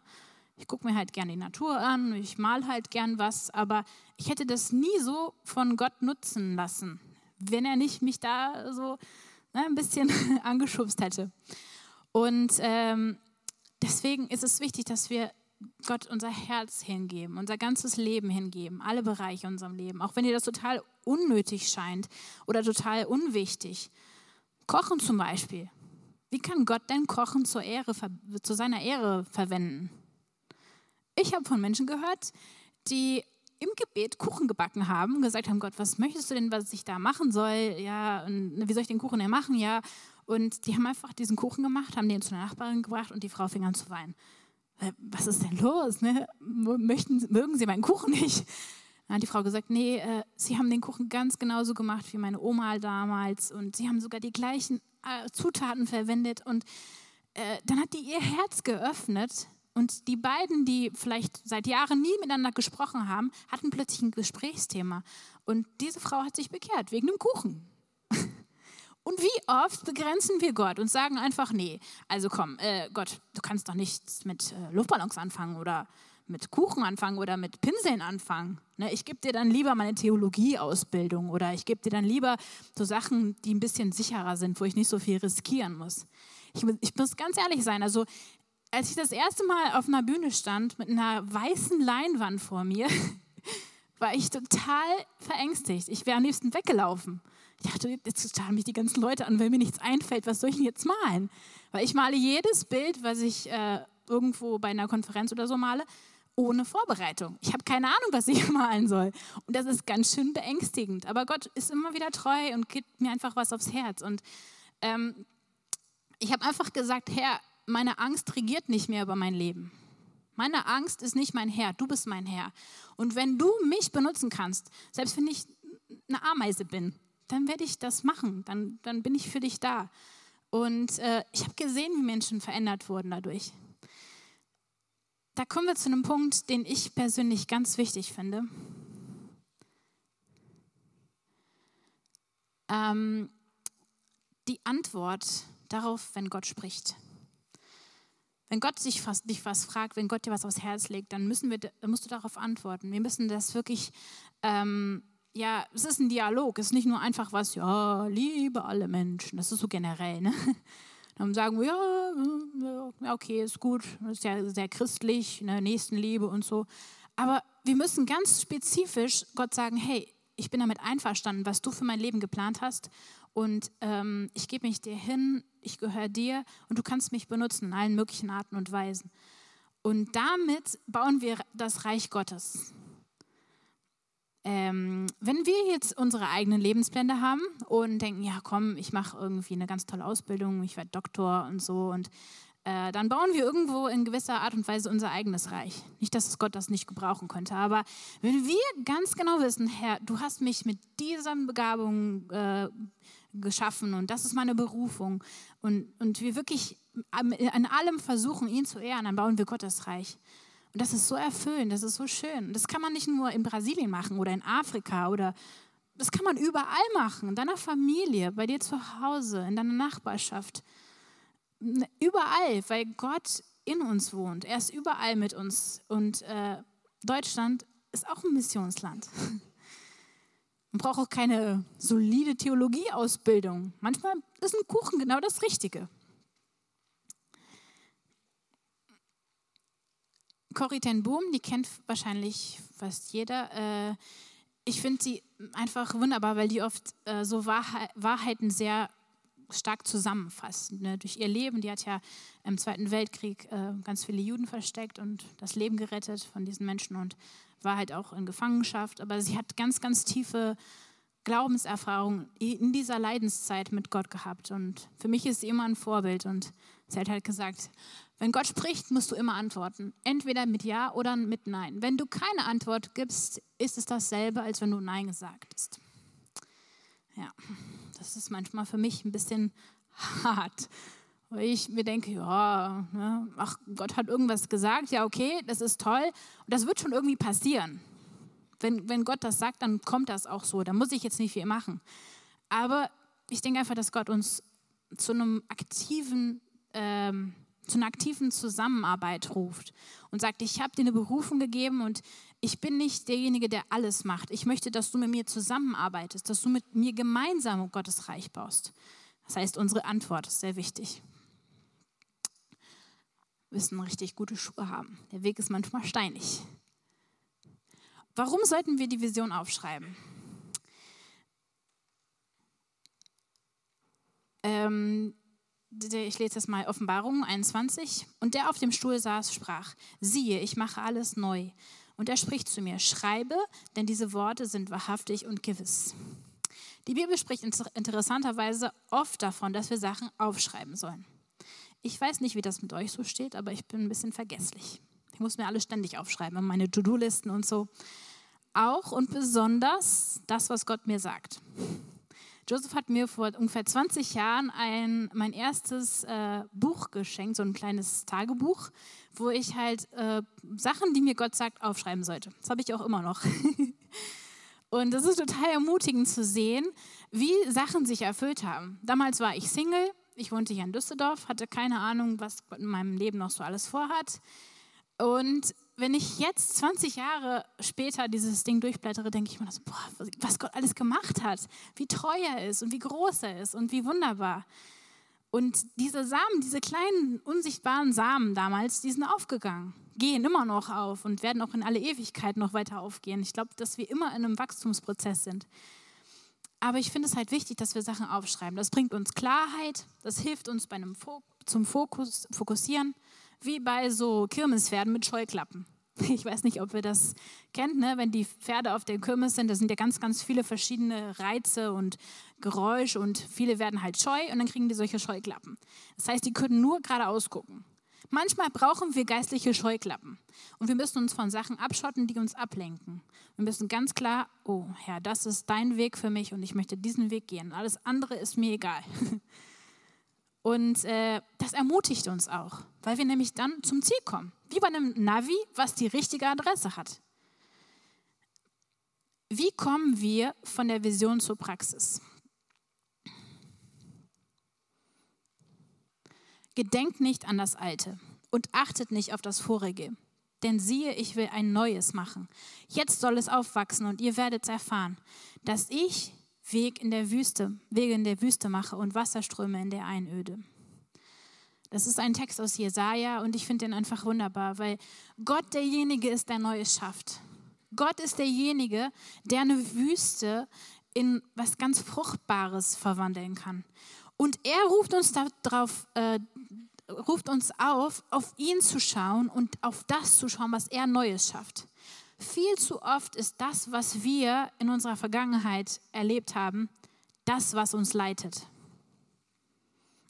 Ich gucke mir halt gerne die Natur an, ich mal halt gern was, aber ich hätte das nie so von Gott nutzen lassen wenn er nicht mich da so ne, ein bisschen angeschubst hätte. Und ähm, deswegen ist es wichtig, dass wir Gott unser Herz hingeben, unser ganzes Leben hingeben, alle Bereiche unserem Leben, auch wenn dir das total unnötig scheint oder total unwichtig. Kochen zum Beispiel. Wie kann Gott denn Kochen zur Ehre, zu seiner Ehre verwenden? Ich habe von Menschen gehört, die im Gebet Kuchen gebacken haben, gesagt haben, Gott, was möchtest du denn, was ich da machen soll? Ja, und wie soll ich den Kuchen denn machen? Ja, und die haben einfach diesen Kuchen gemacht, haben den zu einer Nachbarin gebracht und die Frau fing an zu weinen. Äh, was ist denn los? Ne? Möchten, mögen Sie meinen Kuchen nicht? Dann hat die Frau gesagt, nee, äh, Sie haben den Kuchen ganz genauso gemacht wie meine Oma damals und Sie haben sogar die gleichen äh, Zutaten verwendet und äh, dann hat die ihr Herz geöffnet und die beiden, die vielleicht seit Jahren nie miteinander gesprochen haben, hatten plötzlich ein Gesprächsthema. Und diese Frau hat sich bekehrt wegen dem Kuchen. Und wie oft begrenzen wir Gott und sagen einfach, nee, also komm, äh, Gott, du kannst doch nichts mit äh, Luftballons anfangen oder mit Kuchen anfangen oder mit Pinseln anfangen. Ne, ich gebe dir dann lieber meine Theologieausbildung oder ich gebe dir dann lieber so Sachen, die ein bisschen sicherer sind, wo ich nicht so viel riskieren muss. Ich, ich muss ganz ehrlich sein, also als ich das erste Mal auf einer Bühne stand mit einer weißen Leinwand vor mir, war ich total verängstigt. Ich wäre am liebsten weggelaufen. Ich dachte, jetzt starren mich die ganzen Leute an, wenn mir nichts einfällt, was soll ich denn jetzt malen? Weil ich male jedes Bild, was ich äh, irgendwo bei einer Konferenz oder so male, ohne Vorbereitung. Ich habe keine Ahnung, was ich malen soll. Und das ist ganz schön beängstigend. Aber Gott ist immer wieder treu und gibt mir einfach was aufs Herz. Und ähm, ich habe einfach gesagt, Herr, meine Angst regiert nicht mehr über mein Leben. Meine Angst ist nicht mein Herr, du bist mein Herr. Und wenn du mich benutzen kannst, selbst wenn ich eine Ameise bin, dann werde ich das machen, dann, dann bin ich für dich da. Und äh, ich habe gesehen, wie Menschen verändert wurden dadurch. Da kommen wir zu einem Punkt, den ich persönlich ganz wichtig finde. Ähm, die Antwort darauf, wenn Gott spricht. Wenn Gott sich was, dich was fragt, wenn Gott dir was aufs Herz legt, dann, müssen wir, dann musst du darauf antworten. Wir müssen das wirklich, ähm, ja, es ist ein Dialog. Es ist nicht nur einfach was, ja, liebe alle Menschen. Das ist so generell. Ne? Dann sagen wir, ja, okay, ist gut, ist ja sehr christlich, ne, Nächstenliebe und so. Aber wir müssen ganz spezifisch Gott sagen, hey, ich bin damit einverstanden, was du für mein Leben geplant hast und ähm, ich gebe mich dir hin, ich gehöre dir und du kannst mich benutzen in allen möglichen Arten und Weisen. Und damit bauen wir das Reich Gottes. Ähm, wenn wir jetzt unsere eigenen Lebenspläne haben und denken, ja komm, ich mache irgendwie eine ganz tolle Ausbildung, ich werde Doktor und so und äh, dann bauen wir irgendwo in gewisser Art und Weise unser eigenes Reich. Nicht, dass Gott das nicht gebrauchen könnte, aber wenn wir ganz genau wissen, Herr, du hast mich mit dieser Begabung äh, geschaffen und das ist meine Berufung und, und wir wirklich an allem versuchen, ihn zu ehren, dann bauen wir Gottes Reich. Und das ist so erfüllend, das ist so schön. Das kann man nicht nur in Brasilien machen oder in Afrika oder das kann man überall machen, in deiner Familie, bei dir zu Hause, in deiner Nachbarschaft. Überall, weil Gott in uns wohnt. Er ist überall mit uns. Und äh, Deutschland ist auch ein Missionsland. Man braucht auch keine solide Theologieausbildung. Manchmal ist ein Kuchen genau das Richtige. Corrie ten Boom, die kennt wahrscheinlich fast jeder. Äh, ich finde sie einfach wunderbar, weil die oft äh, so Wahrheiten sehr stark zusammenfasst. Ne? Durch ihr Leben, die hat ja im Zweiten Weltkrieg äh, ganz viele Juden versteckt und das Leben gerettet von diesen Menschen und war halt auch in Gefangenschaft. Aber sie hat ganz, ganz tiefe Glaubenserfahrungen in dieser Leidenszeit mit Gott gehabt. Und für mich ist sie immer ein Vorbild. Und sie hat halt gesagt, wenn Gott spricht, musst du immer antworten. Entweder mit Ja oder mit Nein. Wenn du keine Antwort gibst, ist es dasselbe, als wenn du Nein gesagt hast. Ja das ist manchmal für mich ein bisschen hart. Weil ich mir denke, ja, ne, ach, Gott hat irgendwas gesagt, ja, okay, das ist toll. Und das wird schon irgendwie passieren. Wenn, wenn Gott das sagt, dann kommt das auch so. Da muss ich jetzt nicht viel machen. Aber ich denke einfach, dass Gott uns zu einem aktiven ähm, zu einer aktiven Zusammenarbeit ruft und sagt, ich habe dir eine Berufung gegeben und ich bin nicht derjenige, der alles macht. Ich möchte, dass du mit mir zusammenarbeitest, dass du mit mir gemeinsam Gottes Reich baust. Das heißt, unsere Antwort ist sehr wichtig. Wir müssen richtig gute Schuhe haben. Der Weg ist manchmal steinig. Warum sollten wir die Vision aufschreiben? Ähm, ich lese das mal, Offenbarung 21. Und der auf dem Stuhl saß, sprach, siehe, ich mache alles neu. Und er spricht zu mir, schreibe, denn diese Worte sind wahrhaftig und gewiss. Die Bibel spricht interessanterweise oft davon, dass wir Sachen aufschreiben sollen. Ich weiß nicht, wie das mit euch so steht, aber ich bin ein bisschen vergesslich. Ich muss mir alles ständig aufschreiben, meine To-Do-Listen und so. Auch und besonders das, was Gott mir sagt. Joseph hat mir vor ungefähr 20 Jahren ein, mein erstes äh, Buch geschenkt, so ein kleines Tagebuch, wo ich halt äh, Sachen, die mir Gott sagt, aufschreiben sollte. Das habe ich auch immer noch. Und das ist total ermutigend zu sehen, wie Sachen sich erfüllt haben. Damals war ich Single, ich wohnte hier in Düsseldorf, hatte keine Ahnung, was Gott in meinem Leben noch so alles vorhat. Und wenn ich jetzt 20 Jahre später dieses Ding durchblättere, denke ich mir, so, boah, was Gott alles gemacht hat, wie treu er ist und wie groß er ist und wie wunderbar. Und diese Samen, diese kleinen unsichtbaren Samen damals, die sind aufgegangen, gehen immer noch auf und werden auch in alle Ewigkeit noch weiter aufgehen. Ich glaube, dass wir immer in einem Wachstumsprozess sind. Aber ich finde es halt wichtig, dass wir Sachen aufschreiben. Das bringt uns Klarheit, das hilft uns bei einem Fok zum Fokus, Fokussieren, wie bei so Kirmespferden mit Scheuklappen. Ich weiß nicht, ob ihr das kennt, ne? wenn die Pferde auf der Kirmes sind, da sind ja ganz, ganz viele verschiedene Reize und Geräusche und viele werden halt scheu und dann kriegen die solche Scheuklappen. Das heißt, die können nur geradeaus gucken. Manchmal brauchen wir geistliche Scheuklappen und wir müssen uns von Sachen abschotten, die uns ablenken. Wir müssen ganz klar, oh Herr, das ist dein Weg für mich und ich möchte diesen Weg gehen. Alles andere ist mir egal. Und äh, das ermutigt uns auch, weil wir nämlich dann zum Ziel kommen. Wie bei einem Navi, was die richtige Adresse hat. Wie kommen wir von der Vision zur Praxis? Gedenkt nicht an das Alte und achtet nicht auf das Vorige. Denn siehe, ich will ein Neues machen. Jetzt soll es aufwachsen und ihr werdet erfahren, dass ich Weg in der Wüste, Wege in der Wüste mache und Wasserströme in der Einöde. Das ist ein Text aus Jesaja und ich finde den einfach wunderbar, weil Gott derjenige ist, der Neues schafft. Gott ist derjenige, der eine Wüste in was ganz Fruchtbares verwandeln kann. Und er ruft uns darauf, äh, ruft uns auf, auf ihn zu schauen und auf das zu schauen, was er Neues schafft. Viel zu oft ist das, was wir in unserer Vergangenheit erlebt haben, das, was uns leitet.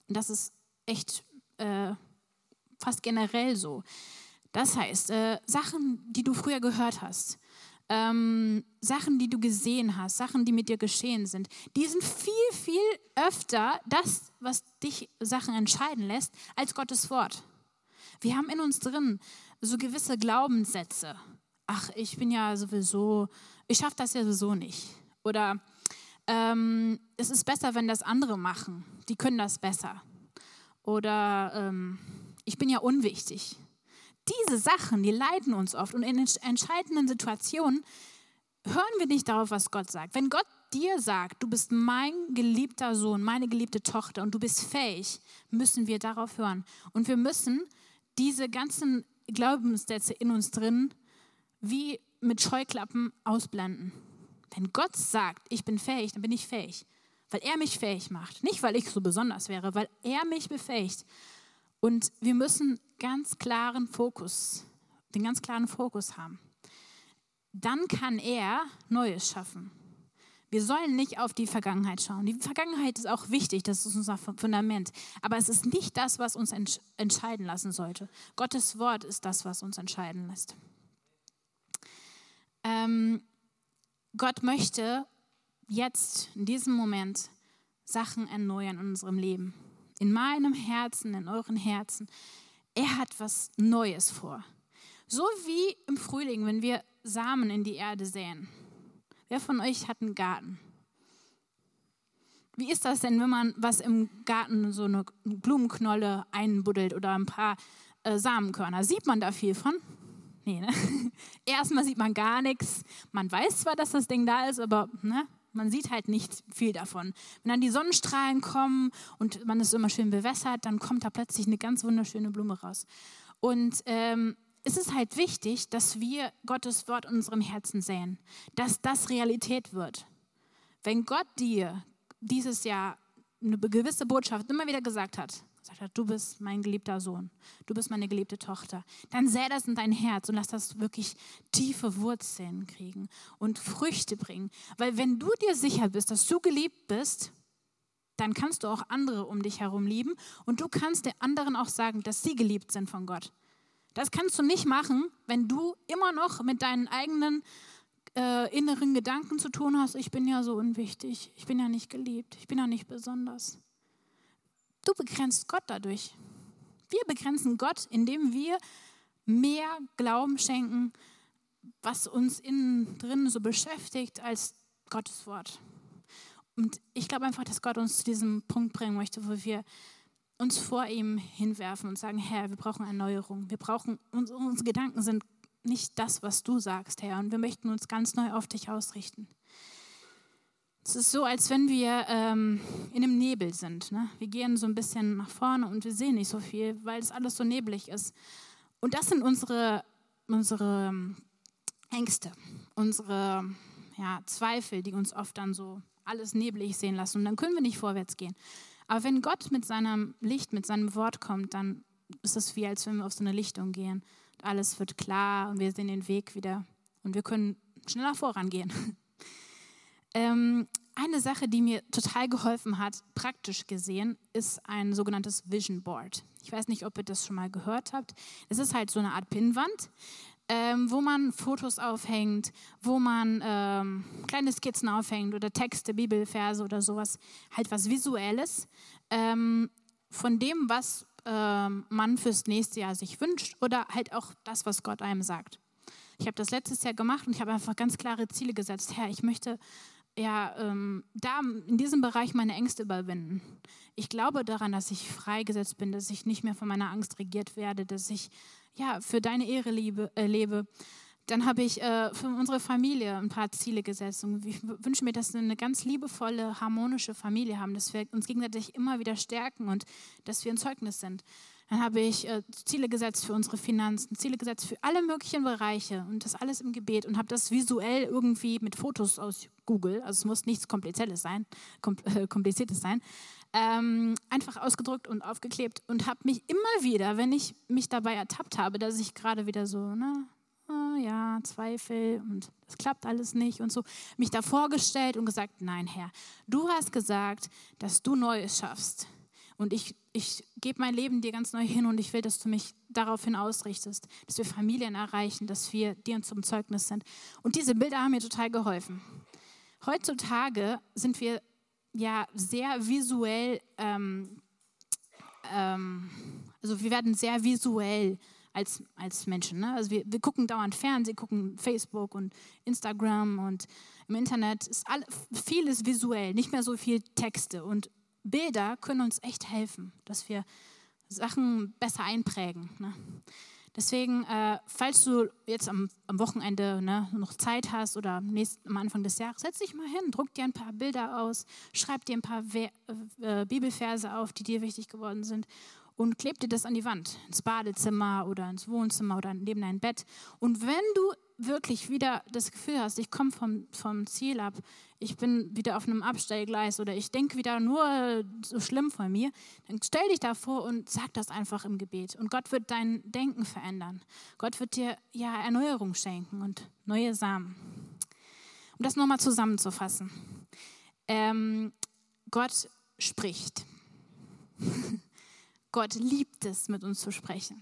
Und das ist echt äh, fast generell so. Das heißt, äh, Sachen, die du früher gehört hast, ähm, Sachen, die du gesehen hast, Sachen, die mit dir geschehen sind, die sind viel, viel öfter das, was dich Sachen entscheiden lässt, als Gottes Wort. Wir haben in uns drin so gewisse Glaubenssätze. Ach, ich bin ja sowieso, ich schaffe das ja sowieso nicht. Oder ähm, es ist besser, wenn das andere machen. Die können das besser. Oder ähm, ich bin ja unwichtig. Diese Sachen, die leiden uns oft. Und in entscheidenden Situationen hören wir nicht darauf, was Gott sagt. Wenn Gott dir sagt, du bist mein geliebter Sohn, meine geliebte Tochter und du bist fähig, müssen wir darauf hören. Und wir müssen diese ganzen Glaubenssätze in uns drin wie mit Scheuklappen ausblenden. Wenn Gott sagt, ich bin fähig, dann bin ich fähig. Weil er mich fähig macht. Nicht, weil ich so besonders wäre, weil er mich befähigt. Und wir müssen ganz klaren Fokus, den ganz klaren Fokus haben. Dann kann er Neues schaffen. Wir sollen nicht auf die Vergangenheit schauen. Die Vergangenheit ist auch wichtig, das ist unser Fundament. Aber es ist nicht das, was uns entscheiden lassen sollte. Gottes Wort ist das, was uns entscheiden lässt. Ähm, Gott möchte jetzt, in diesem Moment, Sachen erneuern in unserem Leben in meinem Herzen, in euren Herzen. Er hat was Neues vor. So wie im Frühling, wenn wir Samen in die Erde säen. Wer von euch hat einen Garten? Wie ist das denn, wenn man was im Garten, so eine Blumenknolle einbuddelt oder ein paar äh, Samenkörner? Sieht man da viel von? Nee, ne? Erstmal sieht man gar nichts. Man weiß zwar, dass das Ding da ist, aber ne? Man sieht halt nicht viel davon. Wenn dann die Sonnenstrahlen kommen und man es immer schön bewässert, dann kommt da plötzlich eine ganz wunderschöne Blume raus. Und ähm, es ist halt wichtig, dass wir Gottes Wort in unserem Herzen sehen, dass das Realität wird. Wenn Gott dir dieses Jahr eine gewisse Botschaft immer wieder gesagt hat, gesagt hat, du bist mein geliebter Sohn, du bist meine geliebte Tochter, dann sähe das in dein Herz und lass das wirklich tiefe Wurzeln kriegen und Früchte bringen. Weil wenn du dir sicher bist, dass du geliebt bist, dann kannst du auch andere um dich herum lieben und du kannst den anderen auch sagen, dass sie geliebt sind von Gott. Das kannst du nicht machen, wenn du immer noch mit deinen eigenen äh, inneren Gedanken zu tun hast, ich bin ja so unwichtig, ich bin ja nicht geliebt, ich bin ja nicht besonders. Du begrenzt Gott dadurch. Wir begrenzen Gott, indem wir mehr Glauben schenken, was uns innen drin so beschäftigt, als Gottes Wort. Und ich glaube einfach, dass Gott uns zu diesem Punkt bringen möchte, wo wir uns vor ihm hinwerfen und sagen, Herr, wir brauchen Erneuerung. Wir brauchen, unsere, Gedanken sind nicht das, was du sagst, Herr. Und wir möchten uns ganz neu auf dich ausrichten. Es ist so, als wenn wir ähm, in einem Nebel sind. Ne? Wir gehen so ein bisschen nach vorne und wir sehen nicht so viel, weil es alles so neblig ist. Und das sind unsere, unsere ähm, Ängste, unsere ja, Zweifel, die uns oft dann so alles neblig sehen lassen. Und dann können wir nicht vorwärts gehen. Aber wenn Gott mit seinem Licht, mit seinem Wort kommt, dann ist es wie, als wenn wir auf so eine Lichtung gehen. Und alles wird klar und wir sehen den Weg wieder und wir können schneller vorangehen. ähm, eine Sache, die mir total geholfen hat, praktisch gesehen, ist ein sogenanntes Vision Board. Ich weiß nicht, ob ihr das schon mal gehört habt. Es ist halt so eine Art Pinnwand, ähm, wo man Fotos aufhängt, wo man ähm, kleine Skizzen aufhängt oder Texte, Bibelverse oder sowas. Halt was Visuelles ähm, von dem, was ähm, man fürs nächste Jahr sich wünscht oder halt auch das, was Gott einem sagt. Ich habe das letztes Jahr gemacht und ich habe einfach ganz klare Ziele gesetzt. Herr, ich möchte ja, ähm, da in diesem Bereich meine Ängste überwinden. Ich glaube daran, dass ich freigesetzt bin, dass ich nicht mehr von meiner Angst regiert werde, dass ich ja, für deine Ehre liebe, äh, lebe. Dann habe ich äh, für unsere Familie ein paar Ziele gesetzt und ich wünsche mir, dass wir eine ganz liebevolle, harmonische Familie haben, dass wir uns gegenseitig immer wieder stärken und dass wir ein Zeugnis sind. Dann habe ich äh, Ziele gesetzt für unsere Finanzen, Ziele gesetzt für alle möglichen Bereiche und das alles im Gebet und habe das visuell irgendwie mit Fotos aus Google, also es muss nichts Kompliziertes sein, äh, Kompliziertes sein, ähm, einfach ausgedruckt und aufgeklebt und habe mich immer wieder, wenn ich mich dabei ertappt habe, dass ich gerade wieder so, ne, oh, ja, Zweifel und es klappt alles nicht und so, mich da vorgestellt und gesagt, nein Herr, du hast gesagt, dass du Neues schaffst und ich, ich gebe mein Leben dir ganz neu hin und ich will, dass du mich daraufhin ausrichtest, dass wir Familien erreichen, dass wir dir zum Zeugnis sind. Und diese Bilder haben mir total geholfen. Heutzutage sind wir ja sehr visuell, ähm, ähm, also wir werden sehr visuell als, als Menschen. Ne? Also wir, wir gucken dauernd Fernsehen, gucken Facebook und Instagram und im Internet ist all, vieles visuell, nicht mehr so viel Texte. Und Bilder können uns echt helfen, dass wir Sachen besser einprägen. Ne? Deswegen, äh, falls du jetzt am, am Wochenende ne, noch Zeit hast oder nächst, am Anfang des Jahres, setz dich mal hin, druck dir ein paar Bilder aus, schreib dir ein paar We äh, Bibelverse auf, die dir wichtig geworden sind und kleb dir das an die Wand, ins Badezimmer oder ins Wohnzimmer oder neben dein Bett. Und wenn du wirklich wieder das Gefühl hast, ich komme vom, vom Ziel ab, ich bin wieder auf einem Abstellgleis oder ich denke wieder nur so schlimm von mir, dann stell dich davor und sag das einfach im Gebet. Und Gott wird dein Denken verändern. Gott wird dir ja Erneuerung schenken und neue Samen. Um das nochmal zusammenzufassen. Ähm, Gott spricht. Gott liebt es, mit uns zu sprechen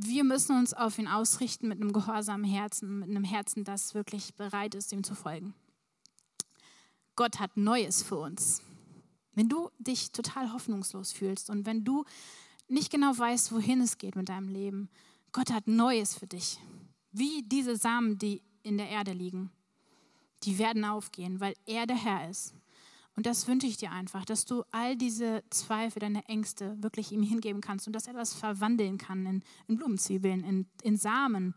wir müssen uns auf ihn ausrichten mit einem gehorsamen Herzen, mit einem Herzen, das wirklich bereit ist, ihm zu folgen. Gott hat Neues für uns. Wenn du dich total hoffnungslos fühlst und wenn du nicht genau weißt, wohin es geht mit deinem Leben, Gott hat Neues für dich. Wie diese Samen, die in der Erde liegen. Die werden aufgehen, weil er der Herr ist. Und das wünsche ich dir einfach, dass du all diese Zweifel, deine Ängste wirklich ihm hingeben kannst und dass er das verwandeln kann in, in Blumenzwiebeln, in, in Samen,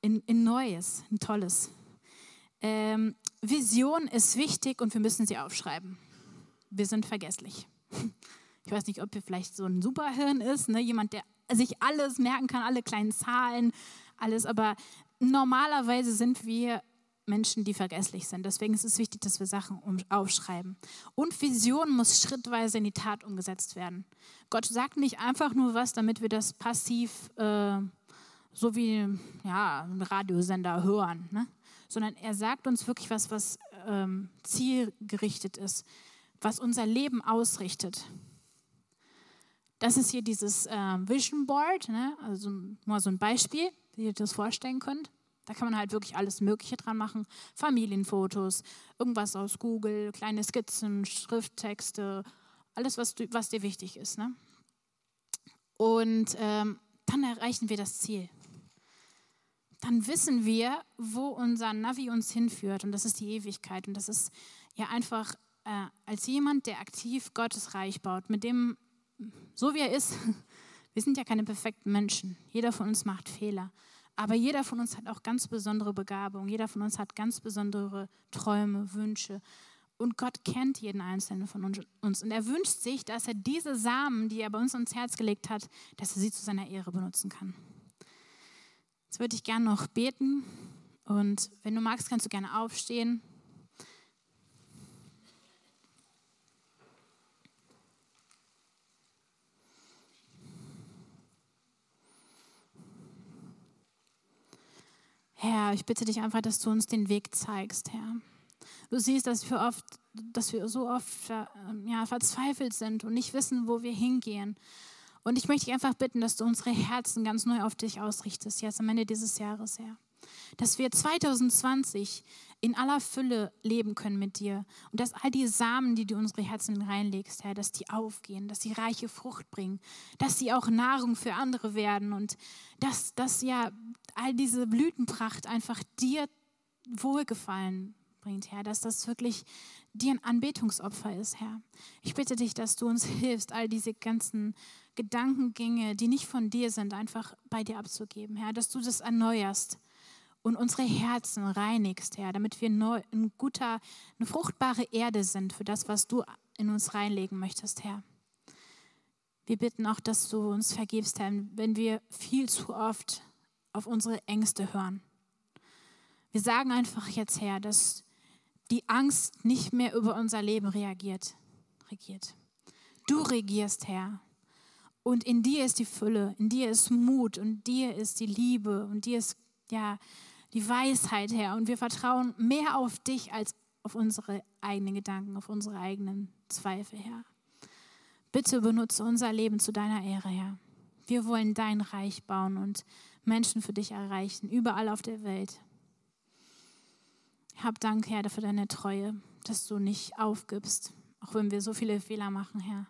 in, in, Neues, ein Tolles. Ähm, Vision ist wichtig und wir müssen sie aufschreiben. Wir sind vergesslich. Ich weiß nicht, ob ihr vielleicht so ein Superhirn ist, ne? jemand, der sich alles merken kann, alle kleinen Zahlen, alles, aber normalerweise sind wir Menschen, die vergesslich sind. Deswegen ist es wichtig, dass wir Sachen aufschreiben. Und Vision muss schrittweise in die Tat umgesetzt werden. Gott sagt nicht einfach nur was, damit wir das passiv, äh, so wie ja, ein Radiosender hören, ne? sondern er sagt uns wirklich was, was ähm, zielgerichtet ist, was unser Leben ausrichtet. Das ist hier dieses äh, Vision Board, ne? also mal so ein Beispiel, wie ihr das vorstellen könnt. Da kann man halt wirklich alles Mögliche dran machen. Familienfotos, irgendwas aus Google, kleine Skizzen, Schrifttexte, alles, was, du, was dir wichtig ist. Ne? Und ähm, dann erreichen wir das Ziel. Dann wissen wir, wo unser Navi uns hinführt. Und das ist die Ewigkeit. Und das ist ja einfach äh, als jemand, der aktiv Gottes Reich baut, mit dem, so wie er ist, wir sind ja keine perfekten Menschen. Jeder von uns macht Fehler. Aber jeder von uns hat auch ganz besondere Begabungen. Jeder von uns hat ganz besondere Träume, Wünsche. Und Gott kennt jeden einzelnen von uns. Und er wünscht sich, dass er diese Samen, die er bei uns ins Herz gelegt hat, dass er sie zu seiner Ehre benutzen kann. Jetzt würde ich gerne noch beten. Und wenn du magst, kannst du gerne aufstehen. Herr, ich bitte dich einfach, dass du uns den Weg zeigst, Herr. Du siehst, dass wir oft, dass wir so oft ja, verzweifelt sind und nicht wissen, wo wir hingehen. Und ich möchte dich einfach bitten, dass du unsere Herzen ganz neu auf dich ausrichtest, jetzt am Ende dieses Jahres, Herr. Dass wir 2020 in aller Fülle leben können mit dir. Und dass all die Samen, die du in unsere Herzen reinlegst, Herr, dass die aufgehen, dass sie reiche Frucht bringen, dass sie auch Nahrung für andere werden und dass, dass ja all diese Blütenpracht einfach dir Wohlgefallen bringt, Herr, dass das wirklich dir ein Anbetungsopfer ist, Herr. Ich bitte dich, dass du uns hilfst, all diese ganzen Gedankengänge, die nicht von dir sind, einfach bei dir abzugeben, Herr, dass du das erneuerst und unsere Herzen reinigst, Herr, damit wir neu, ein guter, eine fruchtbare Erde sind für das, was du in uns reinlegen möchtest, Herr. Wir bitten auch, dass du uns vergibst, Herr, wenn wir viel zu oft auf unsere Ängste hören. Wir sagen einfach jetzt, Herr, dass die Angst nicht mehr über unser Leben reagiert, regiert. Du regierst, Herr. Und in dir ist die Fülle, in dir ist Mut und dir ist die Liebe und dir ist ja die Weisheit, Herr. Und wir vertrauen mehr auf dich als auf unsere eigenen Gedanken, auf unsere eigenen Zweifel, Herr. Bitte benutze unser Leben zu deiner Ehre, Herr. Wir wollen dein Reich bauen und Menschen für dich erreichen, überall auf der Welt. Hab Dank, Herr, für deine Treue, dass du nicht aufgibst, auch wenn wir so viele Fehler machen, Herr.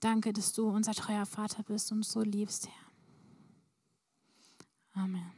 Danke, dass du unser treuer Vater bist und so liebst, Herr. Amen.